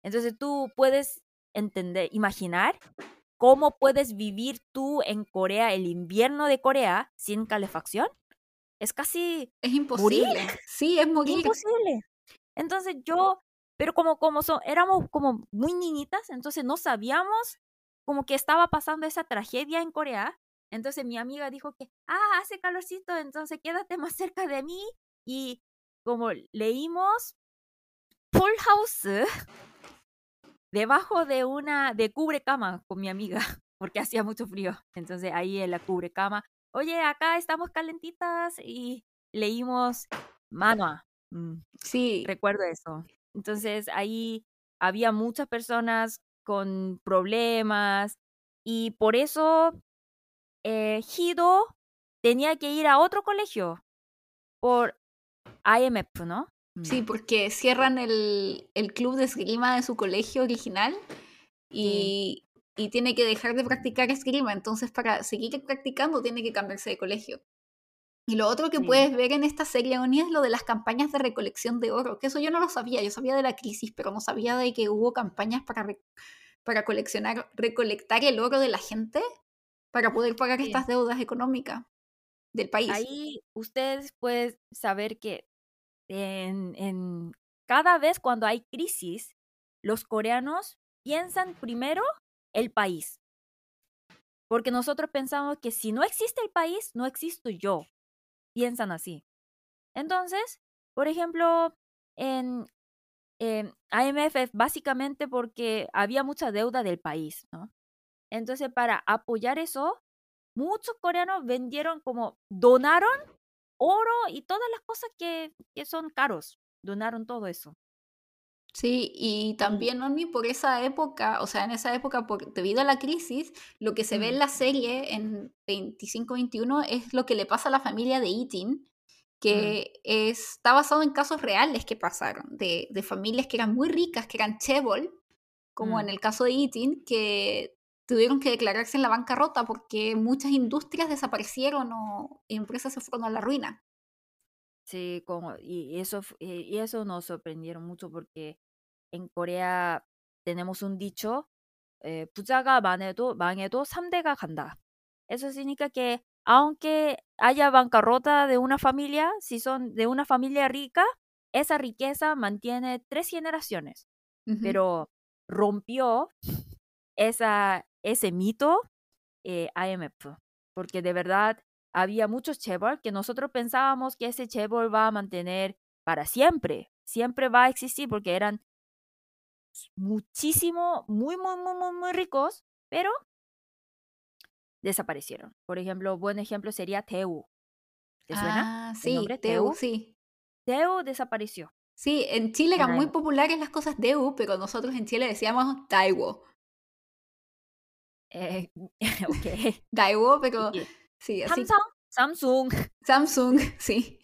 Speaker 1: Entonces tú puedes entender, imaginar cómo puedes vivir tú en Corea, el invierno de Corea, sin calefacción. Es casi...
Speaker 2: Es imposible. Sí, es muy
Speaker 1: Imposible. Entonces yo, pero como, como son, éramos como muy niñitas, entonces no sabíamos como que estaba pasando esa tragedia en Corea. Entonces mi amiga dijo que, ah, hace calorcito, entonces quédate más cerca de mí. Y como leímos Full House, debajo de una, de cubre cama con mi amiga, porque hacía mucho frío. Entonces ahí en la cubre cama, oye, acá estamos calentitas y leímos Manoa. Mm,
Speaker 2: sí.
Speaker 1: Recuerdo eso. Entonces ahí había muchas personas con problemas y por eso eh, Hido tenía que ir a otro colegio por IMF, ¿no?
Speaker 2: Sí, mm. porque cierran el, club de esgrima de su colegio original y, tiene que dejar de practicar esgrima. Entonces, para seguir practicando, tiene que cambiarse de colegio. Y lo otro que puedes ver en esta serie, Oni, es lo de las campañas de recolección de oro, que eso yo no lo sabía. Yo sabía de la crisis, pero no sabía de que hubo campañas para, para coleccionar, recolectar el oro de la gente para poder pagar estas deudas económicas del país.
Speaker 1: Ahí ustedes pueden saber que en, cada vez cuando hay crisis, los coreanos piensan primero el país. Porque nosotros pensamos que si no existe el país, no existo yo. Piensan así. Entonces, por ejemplo, en, en IMF básicamente porque había mucha deuda del país, ¿no? Entonces, para apoyar eso, muchos coreanos vendieron como donaron oro y todas las cosas que, que son caros. Donaron todo eso.
Speaker 2: Sí, y también, Onmi, por esa época, o sea, en esa época, por, debido a la crisis, lo que se ve en la serie en 25-21 es lo que le pasa a la familia de Itin, que está basado en casos reales que pasaron, de, de, familias que eran muy ricas, que eran chebol, como en el caso de Itin, que tuvieron que declararse en la bancarrota porque muchas industrias desaparecieron o empresas se fueron a la ruina.
Speaker 1: Sí, como, y, eso, y eso nos sorprendieron mucho porque en Corea tenemos un dicho, eh, 부자가 망해도, 망해도 3대가 간다. Eso significa que aunque haya bancarrota de una familia, si son de una familia rica, esa riqueza mantiene tres generaciones. Pero rompió esa, ese mito eh, IMF, porque de verdad había muchos chebol que nosotros pensábamos que ese chebol va a mantener para siempre, siempre va a existir porque eran muchísimo, muy, muy, muy, muy, muy ricos, pero desaparecieron. Por ejemplo, buen ejemplo sería Teu. ¿Te suena?
Speaker 2: Ah, sí, Teu, sí.
Speaker 1: Teu desapareció.
Speaker 2: Sí, en Chile eran muy populares las cosas Teu, pero nosotros en Chile decíamos Taiwo.
Speaker 1: Eh, ok.
Speaker 2: Daiwo, pero sí,
Speaker 1: así. Samsung.
Speaker 2: Samsung, sí.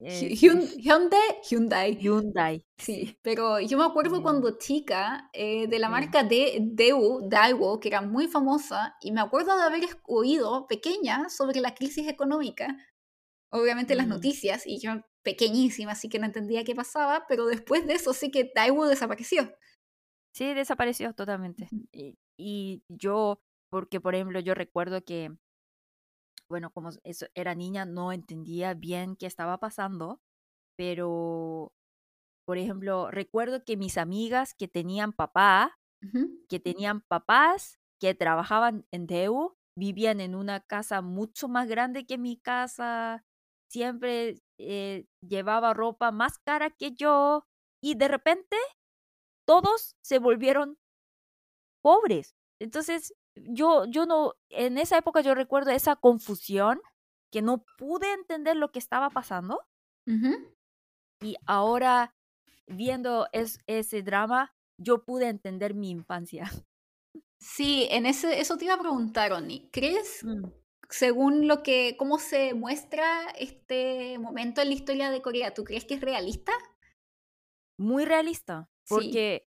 Speaker 2: Eh, Hyundai, Hyundai.
Speaker 1: Hyundai.
Speaker 2: Sí, pero yo me acuerdo cuando chica eh, de la marca de Deu, Daiwo, que era muy famosa, y me acuerdo de haber oído pequeña sobre la crisis económica, obviamente las noticias, y yo pequeñísima, así que no entendía qué pasaba, pero después de eso sí que Daiwo desapareció.
Speaker 1: Sí, desapareció totalmente. Y, y yo, porque por ejemplo, yo recuerdo que, bueno, como eso, era niña, no entendía bien qué estaba pasando, pero, por ejemplo, recuerdo que mis amigas que tenían papá, que tenían papás que trabajaban en DEU, vivían en una casa mucho más grande que mi casa, siempre eh, llevaba ropa más cara que yo y de repente todos se volvieron pobres. Entonces, yo, yo no, en esa época yo recuerdo esa confusión que no pude entender lo que estaba pasando. Y ahora, viendo ese drama, yo pude entender mi infancia.
Speaker 2: Sí, en ese, eso te iba a preguntar, Oni. ¿Crees, mm. según lo que, cómo se muestra este momento en la historia de Corea, ¿tú crees que es realista?
Speaker 1: Muy realista, porque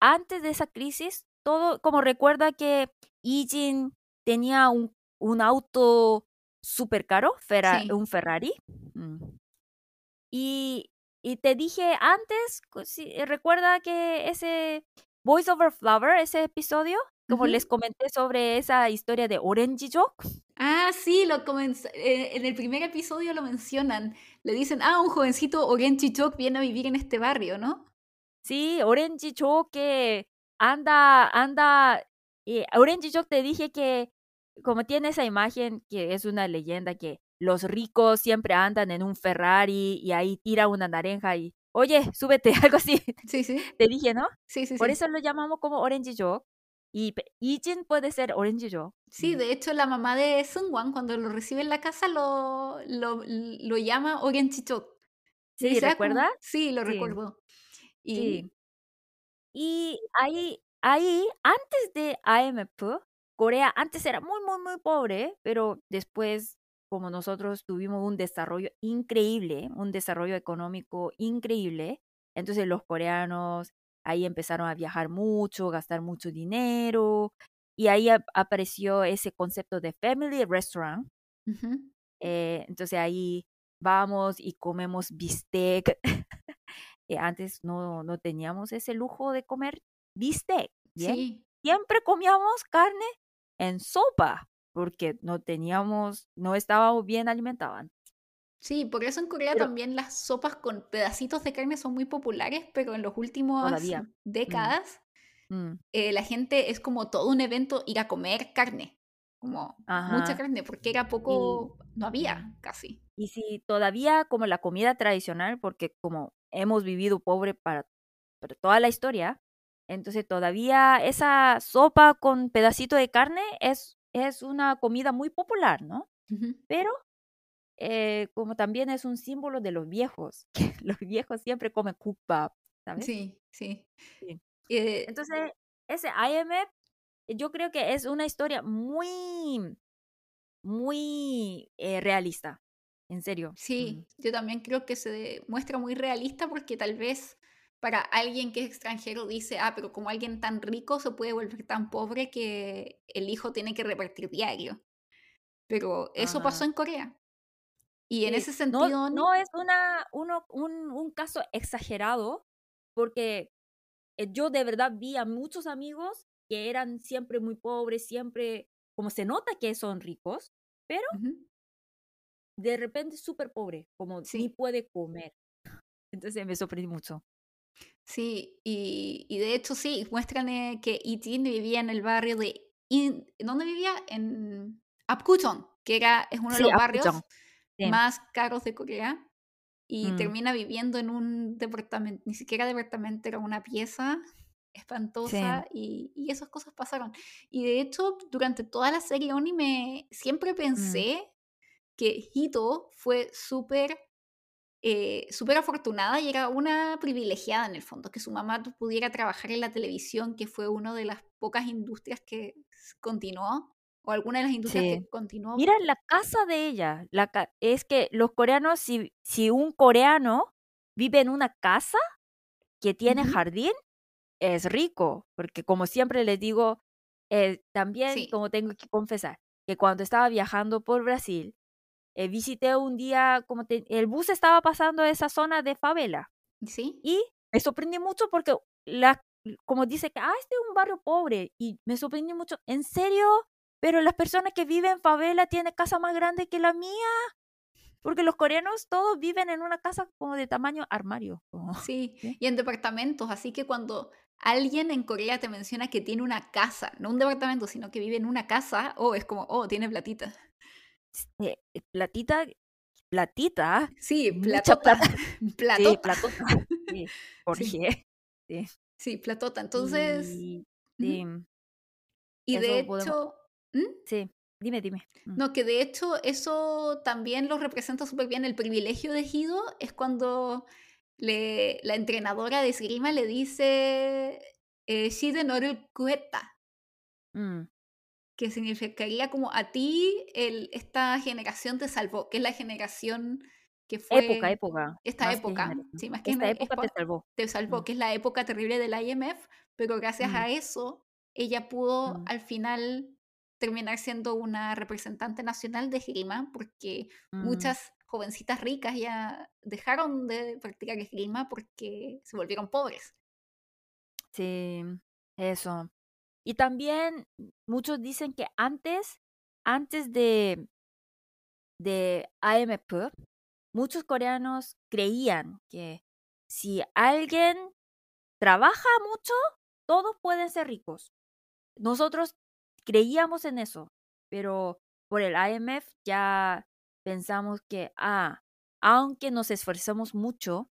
Speaker 1: antes de esa crisis, todo, como recuerda que Ijin tenía un, un auto súper caro, un Ferrari. Mm. Y, y, te dije antes, recuerda que ese Voice Over Flower, ese episodio, como les comenté sobre esa historia de Orange Joke.
Speaker 2: Ah, sí, lo eh, en el primer episodio lo mencionan. Le dicen, ah, un jovencito Orange Joke viene a vivir en este barrio, ¿no?
Speaker 1: Sí, Orange Joke que anda, anda, eh, Orange Joke te dije que como tiene esa imagen que es una leyenda que los ricos siempre andan en un Ferrari y ahí tira una naranja y, oye, súbete, algo así.
Speaker 2: Sí, sí.
Speaker 1: Te dije, ¿no?
Speaker 2: Sí, sí,
Speaker 1: Por eso lo llamamos como Orange Joke. Y Ijin puede ser Orange Joe.
Speaker 2: Sí, de hecho la mamá de Sungwan cuando lo recibe en la casa lo, lo, lo llama Orange Joe.
Speaker 1: Sí, ¿recuerda?
Speaker 2: Sí, lo recuerdo.
Speaker 1: Y... Sí. Y ahí, ahí, antes de IMF, Corea antes era muy, muy, muy pobre, pero después, como nosotros tuvimos un desarrollo increíble, un desarrollo económico increíble, entonces los coreanos ahí empezaron a viajar mucho, gastar mucho dinero, y ahí apareció ese concepto de family restaurant. Eh, entonces ahí vamos y comemos bistec. Eh, antes no, no teníamos ese lujo de comer bistec. ¿bien? Siempre comíamos carne en sopa porque no teníamos, no estábamos bien alimentados.
Speaker 2: Sí, por eso en Corea también las sopas con pedacitos de carne son muy populares, pero en los últimos mm. décadas mm. Eh, la gente es como todo un evento ir a comer carne, como mucha carne, porque era poco, no había casi.
Speaker 1: Y si todavía como la comida tradicional, porque como hemos vivido pobre para, para toda la historia, entonces todavía esa sopa con pedacito de carne es, es una comida muy popular, ¿no? Pero eh, como también es un símbolo de los viejos, que los viejos siempre comen kukbap, ¿sabes?
Speaker 2: Sí, sí.
Speaker 1: Eh, Entonces, ese IMF, yo creo que es una historia muy, muy eh, realista, en serio.
Speaker 2: Sí, yo también creo que se muestra muy realista porque tal vez para alguien que es extranjero dice, ah, pero como alguien tan rico se puede volver tan pobre que el hijo tiene que repartir diario. Pero eso pasó en Corea. Y en ese sentido...
Speaker 1: No, es una, uno, un, un, caso exagerado, porque eh, yo de verdad vi a muchos amigos que eran siempre muy pobres, siempre, como se nota que son ricos, pero de repente súper pobre, como ni puede comer. Entonces me sorprendí mucho.
Speaker 2: Sí, y, y de hecho sí, muestran eh, que Itin vivía en el barrio de... ¿Dónde vivía? En Apgujeong, que era, es uno de los barrios más caros de Corea y mm. termina viviendo en un departamento, ni siquiera departamento, era una pieza espantosa y, y, esas cosas pasaron. Y de hecho, durante toda la serie Oni me siempre mm. pensé que Hito fue súper eh, súper afortunada y era una privilegiada en el fondo, que su mamá pudiera trabajar en la televisión, que fue una de las pocas industrias que continuó o alguna de las industrias que continuó.
Speaker 1: Mira la casa de ella. La es que los coreanos, si, si un coreano vive en una casa que tiene jardín, es rico, porque como siempre les digo, eh, también como tengo que confesar, que cuando estaba viajando por Brasil, eh, visité un día, como el bus estaba pasando esa zona de favela.
Speaker 2: Sí.
Speaker 1: Y me sorprendí mucho porque la, como dice que, ah, este es un barrio pobre. Y me sorprendí mucho, ¿en serio? Pero las personas que viven en favela tienen casa más grande que la mía. Porque los coreanos todos viven en una casa como de tamaño armario.
Speaker 2: Sí, y en departamentos. Así que cuando alguien en Corea te menciona que tiene una casa, no un departamento, sino que vive en una casa, o es como, oh, tiene platita.
Speaker 1: Eh, platita, platita.
Speaker 2: Sí, platota.
Speaker 1: Sí,
Speaker 2: platota.
Speaker 1: Sí, corrige.
Speaker 2: Sí. sí. platota. Entonces. Y, y de hecho.
Speaker 1: ¿Mm? Sí, dime, dime.
Speaker 2: Mm. No, que de hecho eso también lo representa súper bien. El privilegio de Hido es cuando le, la entrenadora de esgrima le dice eh, Shide Noru Kueta. Mm. Que significaría como a ti el, esta generación te salvó, que es la generación que fue...
Speaker 1: Época, época.
Speaker 2: Esta época, sí, más que
Speaker 1: esta época te salvó.
Speaker 2: Te salvó, mm. que es la época terrible del IMF, pero gracias a eso ella pudo al final terminar siendo una representante nacional de esgrima porque muchas jovencitas ricas ya dejaron de practicar esgrima porque se volvieron pobres.
Speaker 1: Sí, eso. Y también muchos dicen que antes, antes de, de AMP, muchos coreanos creían que si alguien trabaja mucho, todos pueden ser ricos. Nosotros creíamos en eso, pero por el IMF ya pensamos que, ah, aunque nos esforcemos mucho,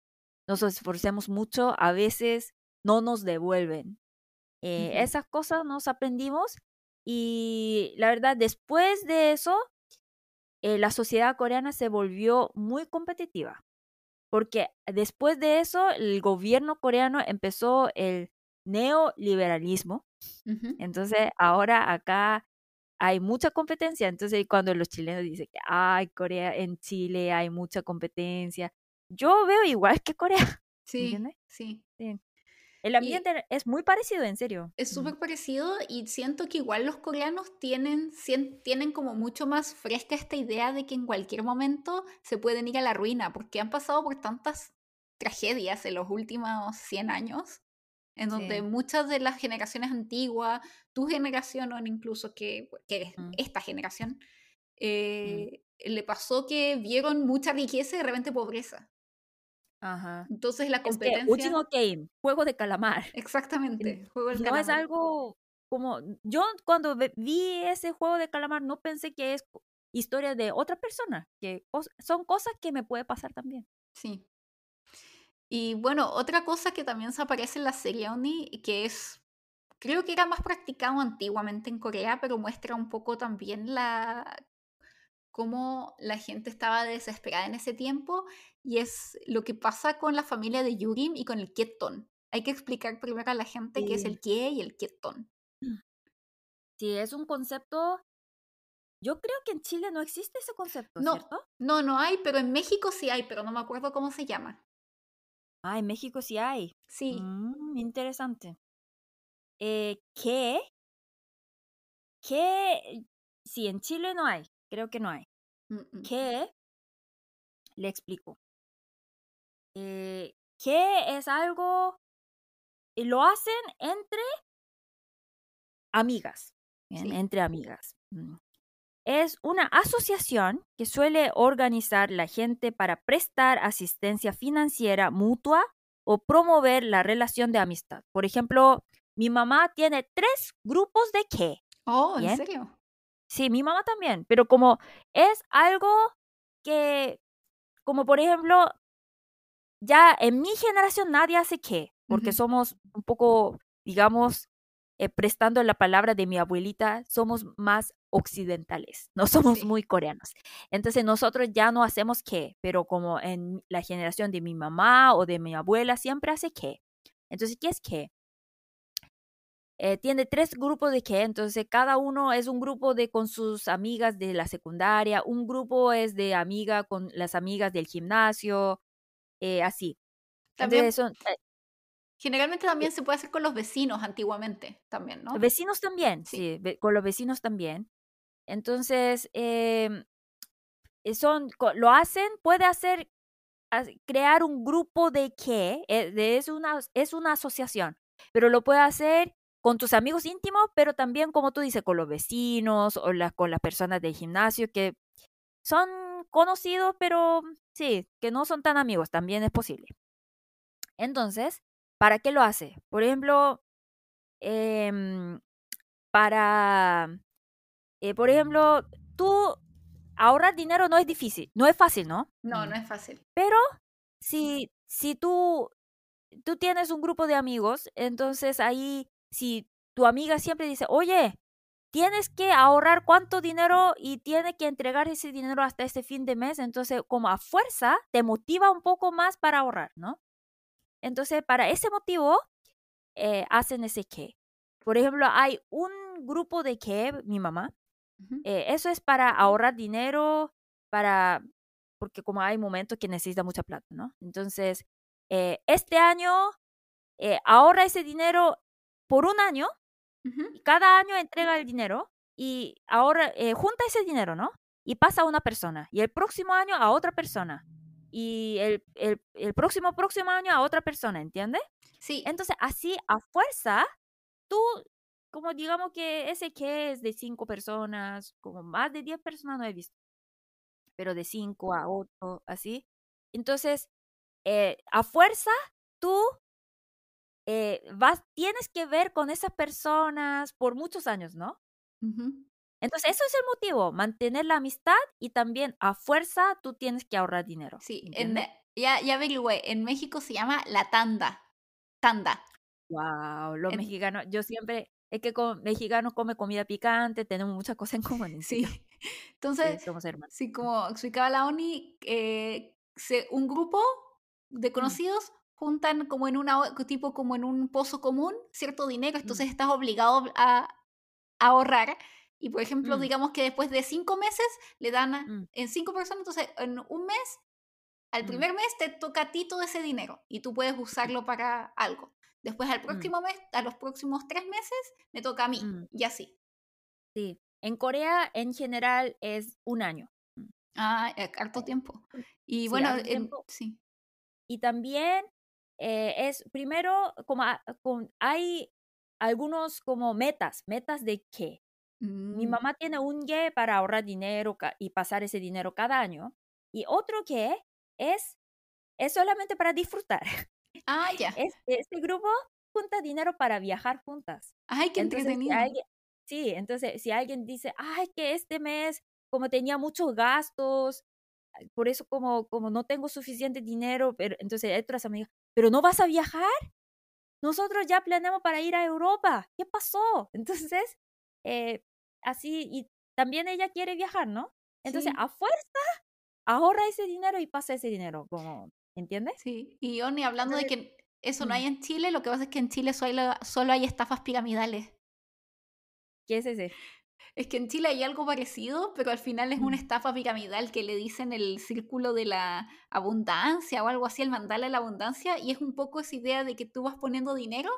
Speaker 1: nos esforcemos mucho, a veces no nos devuelven. Eh, esas cosas nos aprendimos y la verdad, después de eso, eh, la sociedad coreana se volvió muy competitiva, porque después de eso, el gobierno coreano empezó el neoliberalismo. Entonces, ahora acá hay mucha competencia. Entonces, cuando los chilenos dicen que hay Corea, en Chile hay mucha competencia, yo veo igual que Corea.
Speaker 2: Sí, sí.
Speaker 1: El ambiente es muy parecido, en serio.
Speaker 2: Es súper parecido y siento que igual los coreanos tienen, tienen como mucho más fresca esta idea de que en cualquier momento se pueden ir a la ruina, porque han pasado por tantas tragedias en los últimos 100 años en donde muchas de las generaciones antiguas, tu generación o incluso que, que mm. esta generación, mm. eh, le pasó que vieron mucha riqueza y de repente pobreza.
Speaker 1: Ajá.
Speaker 2: Entonces la competencia...
Speaker 1: último game, juego de calamar.
Speaker 2: Exactamente, juego del
Speaker 1: no es algo como... Yo cuando vi ese juego de calamar no pensé que es historia de otra persona, que son cosas que me puede pasar también.
Speaker 2: Sí. Y bueno, otra cosa que también se aparece en la serie Oni, que es, creo que era más practicado antiguamente en Corea, pero muestra un poco también la cómo la gente estaba desesperada en ese tiempo, y es lo que pasa con la familia de Yurim y con el Kieton. Hay que explicar primero a la gente qué es el Kie y el Kieton.
Speaker 1: Sí, es un concepto yo creo que en Chile no existe ese concepto,
Speaker 2: no,
Speaker 1: ¿cierto?
Speaker 2: No, no hay, pero en México sí hay, pero no me acuerdo cómo se llama.
Speaker 1: Ah, en México sí hay.
Speaker 2: Sí.
Speaker 1: Mm, interesante. Eh, ¿Qué? ¿Qué? Sí, en Chile no hay. Creo que no hay. ¿Qué? Le explico. Eh, ¿Qué es algo? Y lo hacen entre amigas. Entre amigas. Mm es una asociación que suele organizar la gente para prestar asistencia financiera mutua o promover la relación de amistad. Por ejemplo, mi mamá tiene tres grupos de qué.
Speaker 2: Oh, ¿en serio?
Speaker 1: Sí, mi mamá también, pero como es algo que, como por ejemplo, ya en mi generación nadie hace qué, porque somos un poco, digamos, eh, prestando la palabra de mi abuelita, somos más occidentales, no somos muy coreanos. Entonces nosotros ya no hacemos qué, pero como en la generación de mi mamá o de mi abuela siempre hace qué. Entonces, ¿qué es qué? Eh, tiene tres grupos de qué, entonces cada uno es un grupo de con sus amigas de la secundaria, un grupo es de amiga con las amigas del gimnasio, eh, así.
Speaker 2: También, Generalmente también se puede hacer con los vecinos antiguamente, también, ¿no?
Speaker 1: Vecinos también, sí, con los vecinos también. Entonces, em, eh, son, lo hacen, puede hacer, crear un grupo de qué, eh, es, una, es una asociación, pero lo puede hacer con tus amigos íntimos, pero también, como tú dices, con los vecinos o con las personas del gimnasio que son conocidos, pero sí, que no son tan amigos, también es posible. Entonces, ¿para qué lo hace? Por ejemplo, em, para, eh, por ejemplo, tú ahorrar dinero no es difícil, no es fácil, ¿no?
Speaker 2: No, no es fácil.
Speaker 1: Pero si, si tú, tú tienes un grupo de amigos, entonces ahí, si tu amiga siempre dice, oye, tienes que ahorrar cuánto dinero y tienes que entregar ese dinero hasta este fin de mes, entonces como a fuerza te motiva un poco más para ahorrar, ¿no? Entonces, para ese motivo, eh, hacen ese que. Por ejemplo, hay un grupo de que, mi mamá, eh, eso es para ahorrar dinero, para, porque como hay momentos que necesita mucha plata, ¿no? Entonces, eh, este año ahorra ese dinero por un año, cada año entrega el dinero y ahora junta ese dinero, ¿no? Y pasa a una persona y el próximo año a otra persona y el, el, el, próximo, próximo año a otra persona, ¿entiendes?
Speaker 2: Sí.
Speaker 1: Entonces, así a fuerza, tú, como digamos que ese que es de cinco personas, como más de diez personas no he visto, pero de cinco a ocho, así. Entonces, eh, a fuerza, tú eh, vas, tienes que ver con esas personas por muchos años, ¿no? Entonces, eso es el motivo, mantener la amistad y también a fuerza tú tienes que ahorrar dinero.
Speaker 2: Sí, en, ya, ya averigüé, en México se llama la tanda. Tanda.
Speaker 1: Wow, los mexicanos, yo siempre, es que con mexicanos come comida picante, tenemos muchas cosas en común.
Speaker 2: Sí. Entonces,
Speaker 1: somos hermanos.
Speaker 2: Sí, como explicaba la ONI, eh, se, un grupo de conocidos juntan como en una tipo como en un pozo común cierto dinero, mm. entonces estás obligado a, a ahorrar y por ejemplo, mm. digamos que después de cinco meses le dan mm. en cinco personas, entonces en un mes, al mm. primer mes te toca a ti todo ese dinero y tú puedes usarlo para algo. Después al próximo mes, a los próximos tres meses, me toca a mí y así.
Speaker 1: Sí, en Corea en general es un año.
Speaker 2: Ah, eh, harto tiempo. Y bueno, sí.
Speaker 1: Y también eh, es primero como hay algunos como metas, metas de qué. Mi
Speaker 2: Mm.
Speaker 1: mamá tiene un que para ahorrar dinero y pasar ese dinero cada año. Y otro que es, es solamente para disfrutar.
Speaker 2: Ah, ya.
Speaker 1: Este, este grupo junta dinero para viajar juntas.
Speaker 2: Ay, qué
Speaker 1: Entonces, si
Speaker 2: entretenido.
Speaker 1: alguien, sí, entonces si alguien dice, ay, que este mes como tenía muchos gastos, por eso como, como no tengo suficiente dinero, pero entonces otras amigas, pero no vas a viajar. Nosotros ya planeamos para ir a Europa. ¿Qué pasó? Entonces, eh, así, y también ella quiere viajar, ¿no? Entonces,
Speaker 2: Sí.
Speaker 1: a fuerza, ahorra ese dinero y pasa ese dinero, como, ¿entiendes?
Speaker 2: Sí, y Oni, hablando de que eso no
Speaker 1: mm,
Speaker 2: hay en Chile, lo que pasa es que en Chile solo, solo hay estafas piramidales.
Speaker 1: ¿qué es ese?
Speaker 2: Es que en Chile hay algo parecido, pero al final es una
Speaker 1: Mm,
Speaker 2: estafa piramidal que le dicen el círculo de la abundancia o algo así, el mandala de la abundancia, y es un poco esa idea de que tú vas poniendo dinero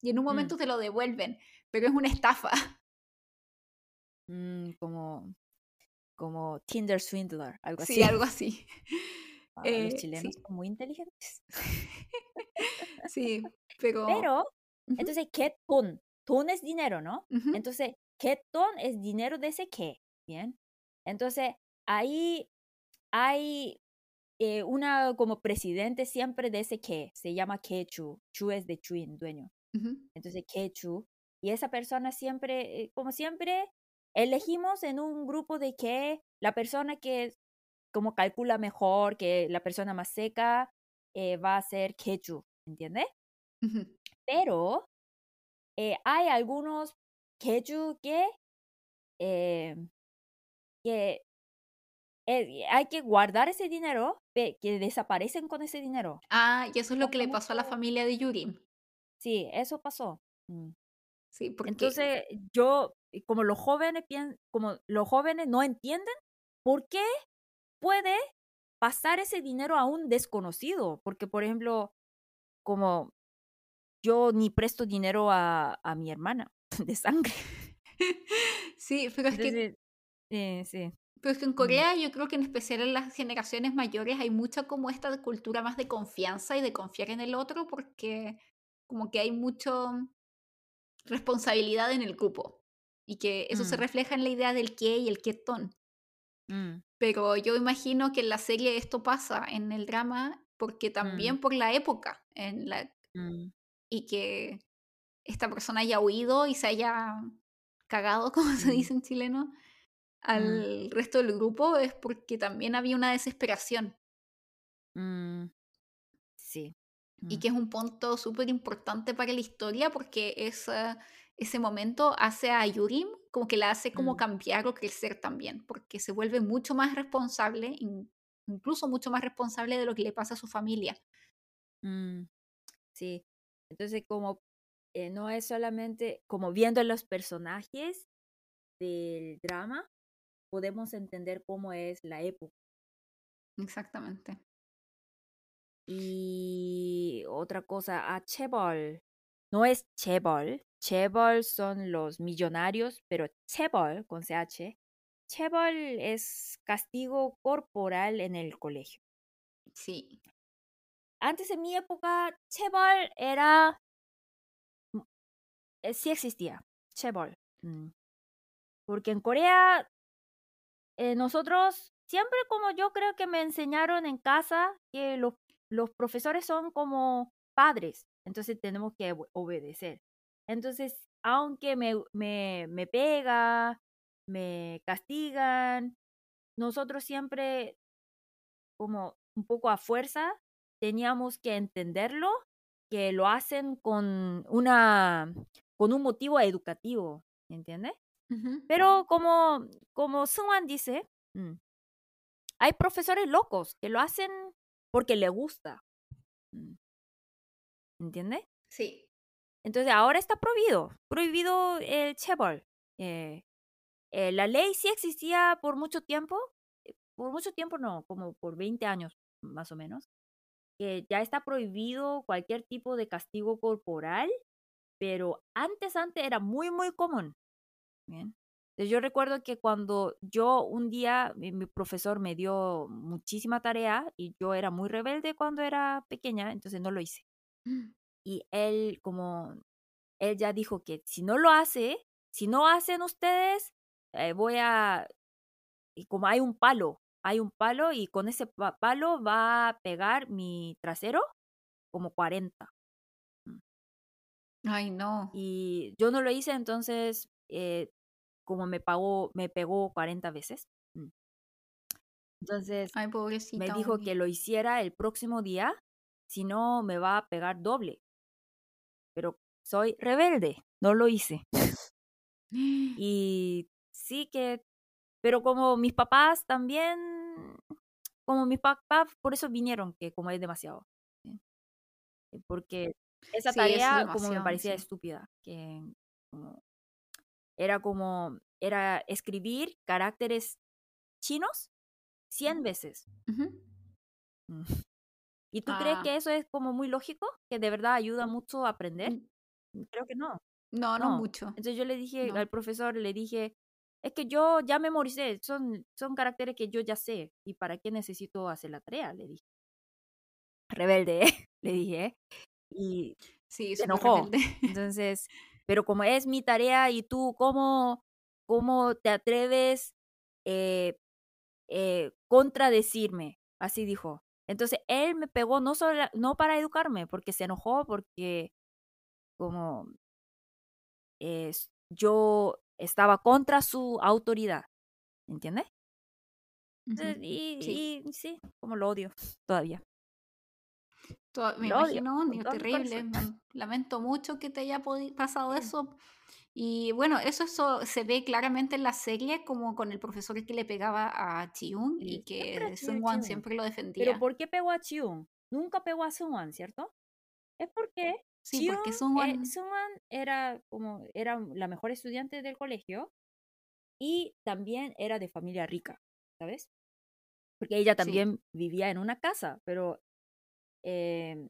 Speaker 2: y en un
Speaker 1: mm,
Speaker 2: momento te lo devuelven, pero es una estafa.
Speaker 1: mm, como, como Tinder Swindler, algo
Speaker 2: Sí,
Speaker 1: así.
Speaker 2: algo así.
Speaker 1: Ah, los
Speaker 2: Eh,
Speaker 1: chilenos
Speaker 2: sí.
Speaker 1: son muy inteligentes.
Speaker 2: Sí, pero...
Speaker 1: Pero,
Speaker 2: ujú,
Speaker 1: entonces, ¿qué ton? Ton es dinero, ¿no?
Speaker 2: ujú,
Speaker 1: Entonces, ¿qué ton es dinero de ese qué? Bien. Entonces, ahí hay eh, una como presidente siempre de ese qué. Se llama Kechu. Chu es de Chuin, dueño.
Speaker 2: ujú,
Speaker 1: Entonces, Kechu. Y esa persona siempre, eh, como siempre, elegimos en un grupo de que la persona que como calcula mejor, que la persona más seca, eh, va a ser Kechu, ¿entiendes?
Speaker 2: ujú.
Speaker 1: Pero eh, hay algunos Que, eh, que eh, hay que guardar ese dinero, que desaparecen con ese dinero.
Speaker 2: Ah, y eso es lo que le pasó a la familia de Yurim.
Speaker 1: Sí, eso pasó. Mm.
Speaker 2: Sí, porque...
Speaker 1: Entonces, yo, y como los jóvenes como los jóvenes no entienden por qué puede pasar ese dinero a un desconocido. Porque, por ejemplo, como yo ni presto dinero a, a mi hermana de sangre.
Speaker 2: Sí, pero es que
Speaker 1: Entonces, eh, sí.
Speaker 2: Pero es que en
Speaker 1: mm,
Speaker 2: Corea yo creo que en especial en las generaciones mayores hay mucha como esta cultura más de confianza y de confiar en el otro porque como que hay mucho responsabilidad en el grupo y que eso se
Speaker 1: mm,
Speaker 2: refleja en la idea del qué y el qué ton.
Speaker 1: mm,
Speaker 2: Pero yo imagino que en la serie esto pasa, en el drama, porque
Speaker 1: mm,
Speaker 2: también por la época, en la,
Speaker 1: mm,
Speaker 2: y que esta persona haya huido y se haya cagado, como se dice en chileno,
Speaker 1: Mm.
Speaker 2: al resto del grupo es porque también había una desesperación
Speaker 1: Mm, sí.
Speaker 2: y
Speaker 1: Mm,
Speaker 2: que es un punto súper importante para la historia porque esa- ese momento hace a Yurim como que la hace como cambiar o crecer también, porque se vuelve mucho más responsable, in- incluso mucho más responsable de lo que le pasa a su familia.
Speaker 1: sí. Entonces, como eh, no es solamente como viendo los personajes del drama, podemos entender cómo es la época.
Speaker 2: Exactamente.
Speaker 1: Y otra cosa, a Chebol. No es Chebol. Chebol son los millonarios, pero Chebol, con CH, Chebol es castigo corporal en el colegio.
Speaker 2: Sí.
Speaker 1: Antes en mi época, Chebol era... eh, sí existía, Chebol. Mm. Porque en Corea, eh, nosotros siempre como yo creo que me enseñaron en casa que los, los profesores son como padres, entonces tenemos que obe- obedecer. Entonces, aunque me, me, me pega, me castigan, nosotros siempre como un poco a fuerza teníamos que entenderlo, que lo hacen con una con un motivo educativo, ¿entiendes?
Speaker 2: Ujú.
Speaker 1: Pero como, como Sungwan dice, mm, hay profesores locos que lo hacen porque le gusta. Mm, ¿Entiendes?
Speaker 2: Sí.
Speaker 1: Entonces ahora está prohibido, prohibido el chebol. Eh, eh, la ley sí existía por mucho tiempo, eh, por mucho tiempo no, como por 20 años más o menos, que ya está prohibido cualquier tipo de castigo corporal, pero antes, antes era muy, muy común. Bien. Entonces, yo recuerdo que cuando yo un día, mi, mi profesor me dio muchísima tarea y yo era muy rebelde cuando era pequeña, entonces no lo hice. Y él, como, él ya dijo que si no lo hace, si no hacen ustedes, eh, voy a, y como hay un palo, hay un palo y con ese pa- palo va a pegar mi trasero como 40.
Speaker 2: Ay, no.
Speaker 1: Y yo no lo hice, entonces, eh, como me pagó, me pegó 40 veces. Mm. Entonces,
Speaker 2: Ay,
Speaker 1: me dijo que lo hiciera el próximo día, si no me va a pegar doble. Pero soy rebelde, no lo hice. Y sí que, pero como mis papás también, como mis papás, por eso vinieron, que como es demasiado. ¿sí? Eh, Porque esa
Speaker 2: Sí, es
Speaker 1: tarea como me parecía
Speaker 2: sí.
Speaker 1: estúpida, que como- era como, era escribir caracteres chinos 100 veces. Mm. ¿Y tú crees
Speaker 2: Ah.
Speaker 1: que eso es como muy lógico? ¿Que de verdad ayuda mucho a aprender?
Speaker 2: Mm,
Speaker 1: Creo que no.
Speaker 2: No, no
Speaker 1: No.
Speaker 2: mucho.
Speaker 1: Entonces yo le dije
Speaker 2: No.
Speaker 1: al profesor, le dije, es que yo ya memoricé, son, son caracteres que yo ya sé, ¿y para qué necesito hacer la tarea? Le dije. Rebelde, le dije. Y
Speaker 2: Sí,
Speaker 1: se enojó. Entonces, pero como es mi tarea y tú, ¿cómo, cómo te atreves eh, eh, contradecirme? Así dijo. Entonces, él me pegó no, sola- no para educarme, porque se enojó, porque como es, yo estaba contra su autoridad, ¿entiendes?
Speaker 2: Ujú.
Speaker 1: y,
Speaker 2: Sí.
Speaker 1: y sí, como lo odio todavía.
Speaker 2: To- me
Speaker 1: Lo odio
Speaker 2: imagino,
Speaker 1: todo mi
Speaker 2: terrible. man- Lamento mucho que te haya pasado
Speaker 1: Sí.
Speaker 2: eso. Y bueno, eso, eso se ve claramente en la serie, como con el profesor que le pegaba a Chiung
Speaker 1: Sí,
Speaker 2: y que
Speaker 1: Chiung.
Speaker 2: siempre lo
Speaker 1: Pero
Speaker 2: defendía.
Speaker 1: ¿por qué pegó a Chiung? Nunca pegó a Sungwan, ¿cierto? Es porque
Speaker 2: Sí,
Speaker 1: Chiung,
Speaker 2: porque
Speaker 1: eh,
Speaker 2: Seungwon...
Speaker 1: Sungwan era como era la mejor estudiante del colegio y también era de familia rica, ¿sabes? Porque ella
Speaker 2: Sí.
Speaker 1: también vivía en una casa, pero eh,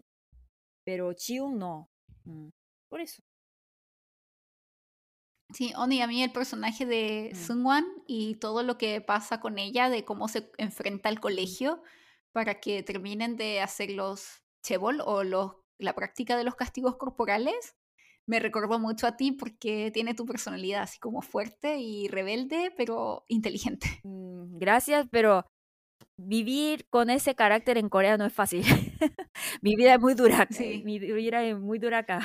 Speaker 1: pero Chiung no. Mm, Por eso.
Speaker 2: Sí, Oni, a mí el personaje de
Speaker 1: Mm.
Speaker 2: Seungwon y todo lo que pasa con ella, de cómo se enfrenta al colegio para que terminen de hacer los chebol o los, la práctica de los castigos corporales, me recordó mucho a ti porque tiene tu personalidad así como fuerte y rebelde, pero inteligente.
Speaker 1: Mm, Gracias, pero vivir con ese carácter en Corea no es fácil. mi vida es muy dura.
Speaker 2: Sí.
Speaker 1: Mi vida es muy dura acá.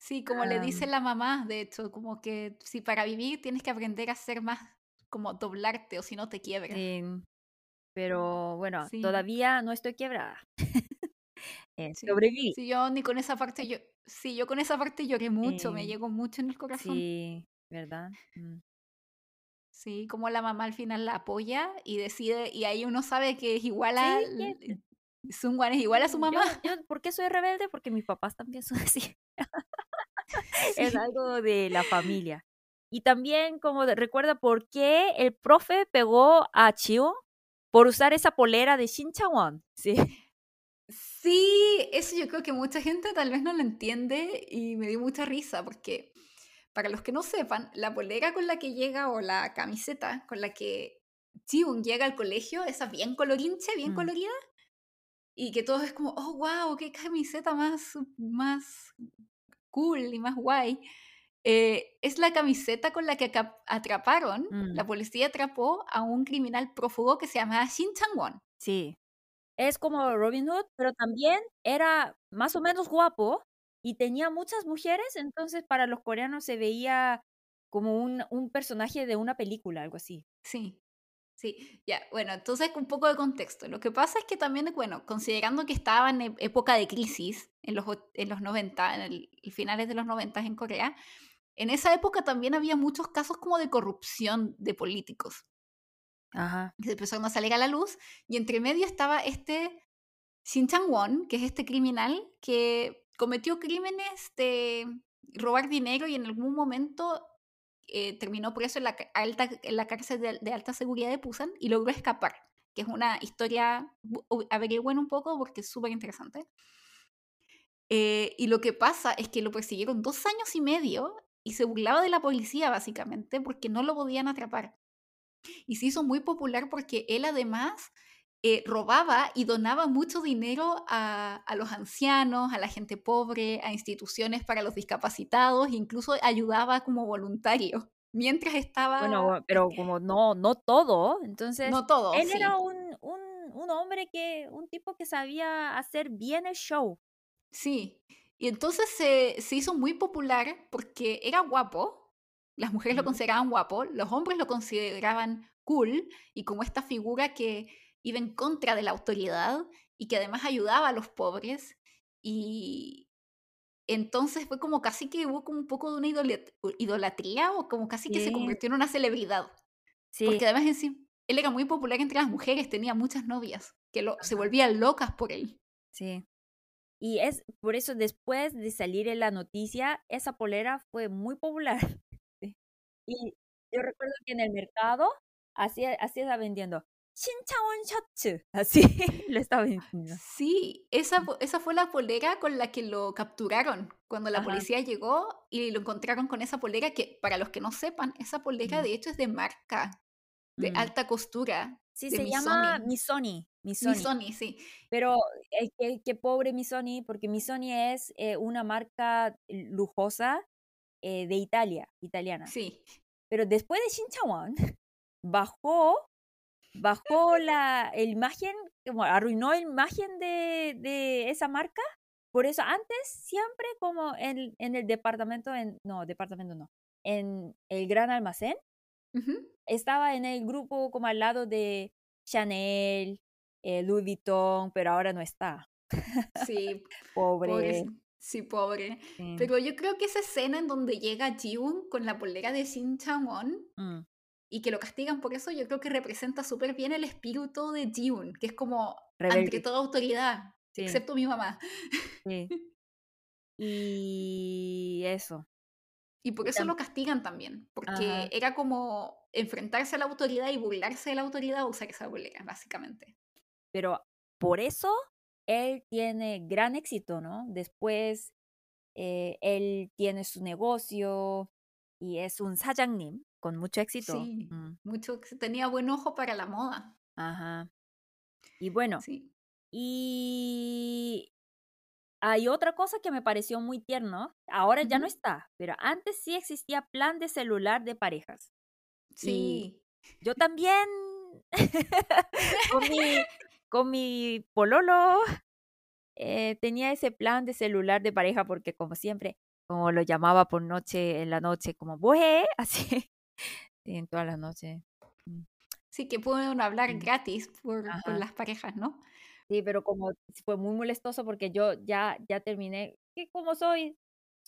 Speaker 2: Sí, como le dice la mamá, de hecho, como que si para vivir tienes que aprender a ser más, como doblarte o si no te quiebras.
Speaker 1: Sí. Pero bueno,
Speaker 2: Sí.
Speaker 1: todavía no estoy quebrada. Eh, sobreviví.
Speaker 2: Sí, yo ni con esa parte, yo, sí, yo con esa parte lloré mucho, me llegó mucho en el corazón.
Speaker 1: Sí, ¿verdad? Mm.
Speaker 2: Sí, como la mamá al final la apoya y decide, y ahí uno sabe que es igual
Speaker 1: Sí,
Speaker 2: a,
Speaker 1: que-
Speaker 2: Sungwan es igual a su
Speaker 1: Yo-
Speaker 2: mamá.
Speaker 1: Yo, ¿Por qué soy rebelde? Porque mis papás también son así. Es
Speaker 2: Sí.
Speaker 1: algo de la familia. Y también, como de- recuerda por qué el profe pegó a Chio por usar esa polera de Shin Chang-won. Sí.
Speaker 2: Sí, eso yo creo que mucha gente tal vez no lo entiende y me dio mucha risa porque para los que no sepan, la polera con la que llega o la camiseta con la que Jiwoon llega al colegio, esa bien colorinche, bien
Speaker 1: Mm.
Speaker 2: colorida, y que todo es como, oh, wow, qué camiseta más, más cool y más guay. eh, es la camiseta con la que atraparon,
Speaker 1: Mm.
Speaker 2: la policía atrapó a un criminal prófugo que se llamaba Shin Chang-won.
Speaker 1: Sí. Es como Robin Hood, pero también era más o menos guapo y tenía muchas mujeres, entonces para los coreanos se veía como un, un personaje de una película, algo así.
Speaker 2: Sí, sí, ya, bueno, entonces un poco de contexto. Lo que pasa es que también, bueno, considerando que estaba en e- época de crisis en los, en los 90, en el, finales de los 90 en Corea, en esa época también había muchos casos como de corrupción de políticos
Speaker 1: Ajá.
Speaker 2: que empezaron a salir a la luz y entre medio estaba este Shin Chang-won, que es este criminal que cometió crímenes de robar dinero y en algún momento eh, terminó preso en la, alta, en la cárcel de, alta seguridad de Busan y logró escapar, que es una historia, averigüen un poco porque es súper interesante. Eh, y lo que pasa es que lo persiguieron dos años y medio y se burlaba de la policía básicamente porque no lo podían atrapar. Y se hizo muy popular porque él además eh, robaba y donaba mucho dinero a, a los ancianos, a la gente pobre, a instituciones para los discapacitados, incluso ayudaba como voluntario mientras estaba...
Speaker 1: Bueno, pero como no, no todo, entonces
Speaker 2: no todo,
Speaker 1: él
Speaker 2: sí.
Speaker 1: era un, un, un hombre que, un tipo que sabía hacer bien el show.
Speaker 2: Sí. Y entonces se, se hizo muy popular porque era guapo, las mujeres lo consideraban guapo, los hombres lo consideraban cool y como esta figura que iba en contra de la autoridad y que además ayudaba a los pobres. Y entonces fue como casi que hubo como un poco de una idolat- idolatría o como casi que se convirtió en una celebridad.
Speaker 1: Sí,
Speaker 2: Porque además en sí, él era muy popular entre las mujeres, tenía muchas novias que lo- se volvían locas por él.
Speaker 1: sí. Y es por eso después de salir en la noticia, esa polera fue muy popular. Sí. Y yo recuerdo que en el mercado así, así estaba vendiendo. Shinchaewon shorts. Así lo estaba vendiendo.
Speaker 2: Sí, esa, esa fue la polera con la que lo capturaron cuando la
Speaker 1: Ajá.
Speaker 2: policía llegó y lo encontraron con esa polera que, para los que no sepan, esa polera
Speaker 1: Mm.
Speaker 2: de hecho es de marca, de
Speaker 1: Mm.
Speaker 2: alta costura.
Speaker 1: Sí, se llama. Misoni. Misoni.
Speaker 2: Sí.
Speaker 1: Pero eh, qué, qué pobre Misoni, porque Misoni es eh, una marca lujosa eh, de Italia, italiana.
Speaker 2: Sí,
Speaker 1: Pero después de Shinchaewon, bajó, bajó la el imagen, como arruinó la imagen de, de esa marca. Por eso antes siempre como en, en el departamento, en, no, departamento no, en el gran almacén,
Speaker 2: ujú,
Speaker 1: estaba en el grupo como al lado de Chanel, eh, Louis Vuitton, pero ahora no está.
Speaker 2: sí,
Speaker 1: Pobre.
Speaker 2: pobre, sí, pobre.
Speaker 1: sí.
Speaker 2: Pero yo creo que esa escena en donde llega Jiwoon con la polera de Shin Chang-won
Speaker 1: Mm,
Speaker 2: y que lo castigan por eso, yo creo que representa súper bien el espíritu de June, que es como
Speaker 1: Rebelde.
Speaker 2: ante toda autoridad,
Speaker 1: sí.
Speaker 2: excepto mi mamá.
Speaker 1: Sí. Y eso.
Speaker 2: Y por eso lo castigan también, porque
Speaker 1: Ajá.
Speaker 2: era como enfrentarse a la autoridad y burlarse de la autoridad o usar esa bolera, básicamente.
Speaker 1: Pero por eso él tiene gran éxito, ¿no? Después eh, él tiene su negocio y es un sajangnim, con mucho éxito.
Speaker 2: Sí,
Speaker 1: Mm,
Speaker 2: mucho, tenía buen ojo para la moda.
Speaker 1: Ajá. Y bueno,
Speaker 2: Sí.
Speaker 1: y hay otra cosa que me pareció muy tierno. Ahora ya no está, pero antes sí existía plan de celular de parejas.
Speaker 2: Sí.
Speaker 1: Yo también con, mi, con mi pololo eh, tenía ese plan de celular de pareja porque como siempre, como lo llamaba por noche, en la noche, como, ¡bueh! Así, en todas las noches. Mm.
Speaker 2: Sí, que pueden hablar gratis por, con las parejas, ¿no?
Speaker 1: Sí, pero como fue muy molestoso porque yo ya, ya terminé, que como soy,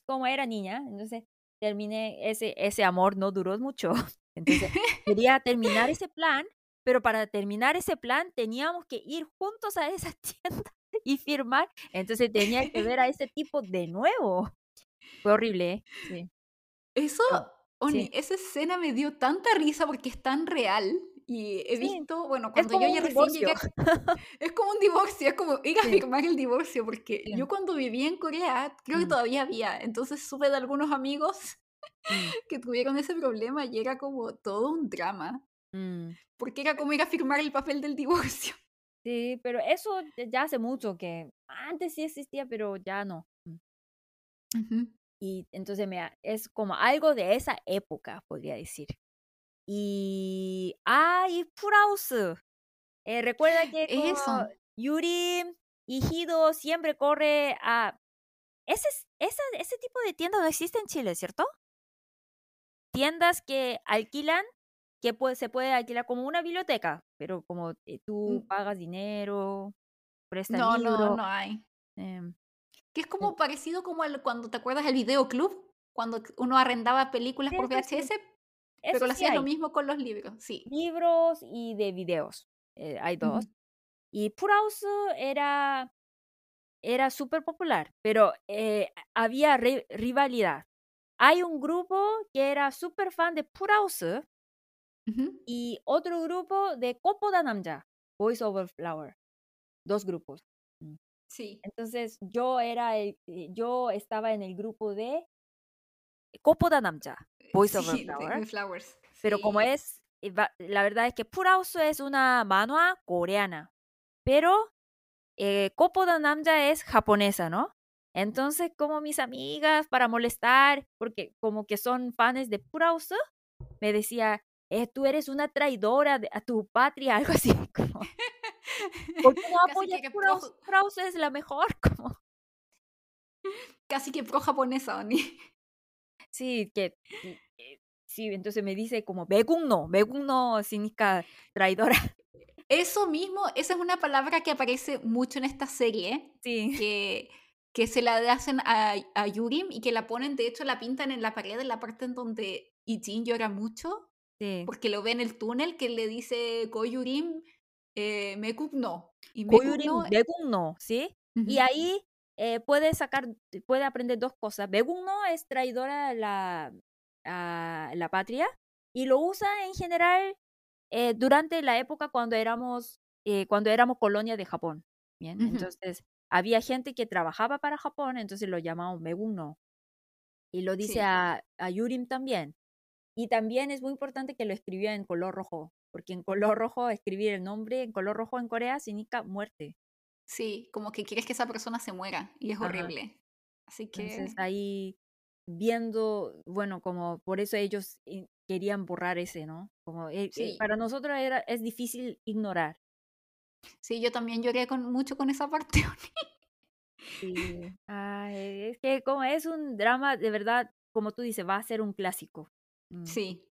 Speaker 1: como era niña, entonces terminé, ese, ese amor no duró mucho. Entonces quería terminar ese plan, pero para terminar ese plan teníamos que ir juntos a esa tienda y firmar. Entonces tenía que ver a ese tipo de nuevo. Fue horrible, ¿eh? Sí.
Speaker 2: Eso, Oni, esa escena me dio tanta risa porque es tan real. Y he visto, bueno, cuando yo ya recién llegué, es como un divorcio, es como ir a firmar el divorcio, porque yo cuando vivía en Corea, creo que mm. todavía había, entonces supe de algunos amigos mm. que tuvieron ese problema y era como todo un drama, mm. porque era como ir a firmar el papel del divorcio.
Speaker 1: Sí, pero eso ya hace mucho que antes sí existía, pero ya no. Y entonces me, es como algo de esa época, podría decir. Y. Eh, recuerda que Eso. Yuri y Hido siempre corre a. Ese, ese, ese tipo de tiendas no existe en Chile, ¿cierto? Tiendas que alquilan, que puede, se puede alquilar como una biblioteca, pero como eh, tú mm. pagas dinero, prestas
Speaker 2: no, No, no hay. Em, que es como parecido como cuando te acuerdas el videoclub, cuando uno arrendaba películas por VHS, pero lo hacía lo mismo con los libros, sí.
Speaker 1: Libros y de videos. Eh, hay dos. Y Puraus era, era súper popular, pero eh, había rivalidad. Hay un grupo que era súper fan de Puraus y otro grupo de Kopoda Namja, Voice Over Flower. Dos grupos.
Speaker 2: Sí.
Speaker 1: Entonces yo era el, eh, yo estaba en el grupo de Kopoda Namja. Voice Over Flowers. Pero como es, eh, la verdad es que Purauso es una manua coreana, pero eh, Kopoda Namja es japonesa, ¿no? Entonces, como mis amigas, para molestar, porque como que son fans de Purauso, me decía, eh, tú eres una traidora a tu patria, algo así. Como, ¿Por qué no apoyas Purauso? es la mejor. Como.
Speaker 2: Casi que pro japonesa, Oni.
Speaker 1: Sí, que eh, sí, entonces me dice como Begugno, Begugno significa traidora.
Speaker 2: Eso mismo, esa es una palabra que aparece mucho en esta serie.
Speaker 1: Sí.
Speaker 2: Que, que se la hacen a, a Yurim y que la ponen, de hecho, la pintan en la pared, en la parte en donde Ijin llora mucho.
Speaker 1: Sí.
Speaker 2: Porque lo ve en el túnel que le dice Koyurim eh, Mekugno.
Speaker 1: Y Koyurim Begugno, ¿sí? Y ahí eh, puede sacar, puede aprender dos cosas. no es traidora a la, a la patria y lo usa en general eh, durante la época cuando éramos, eh, cuando éramos colonia de Japón. Bien, entonces había gente que trabajaba para Japón, entonces lo llamaban no Y lo dice a, a Yurim también. Y también es muy importante que lo escribió en color rojo, porque en color rojo escribir el nombre en color rojo en Corea significa muerte.
Speaker 2: Sí, como que quieres que esa persona se muera y es horrible. Así que...
Speaker 1: Entonces ahí viendo, bueno, como por eso ellos querían borrar ese, ¿no? Como eh, eh, para nosotros era, es difícil ignorar.
Speaker 2: Sí, yo también lloré con, mucho con esa parte.
Speaker 1: sí. es que como es un drama, de verdad, como tú dices, va a ser un clásico.
Speaker 2: Mm. Sí.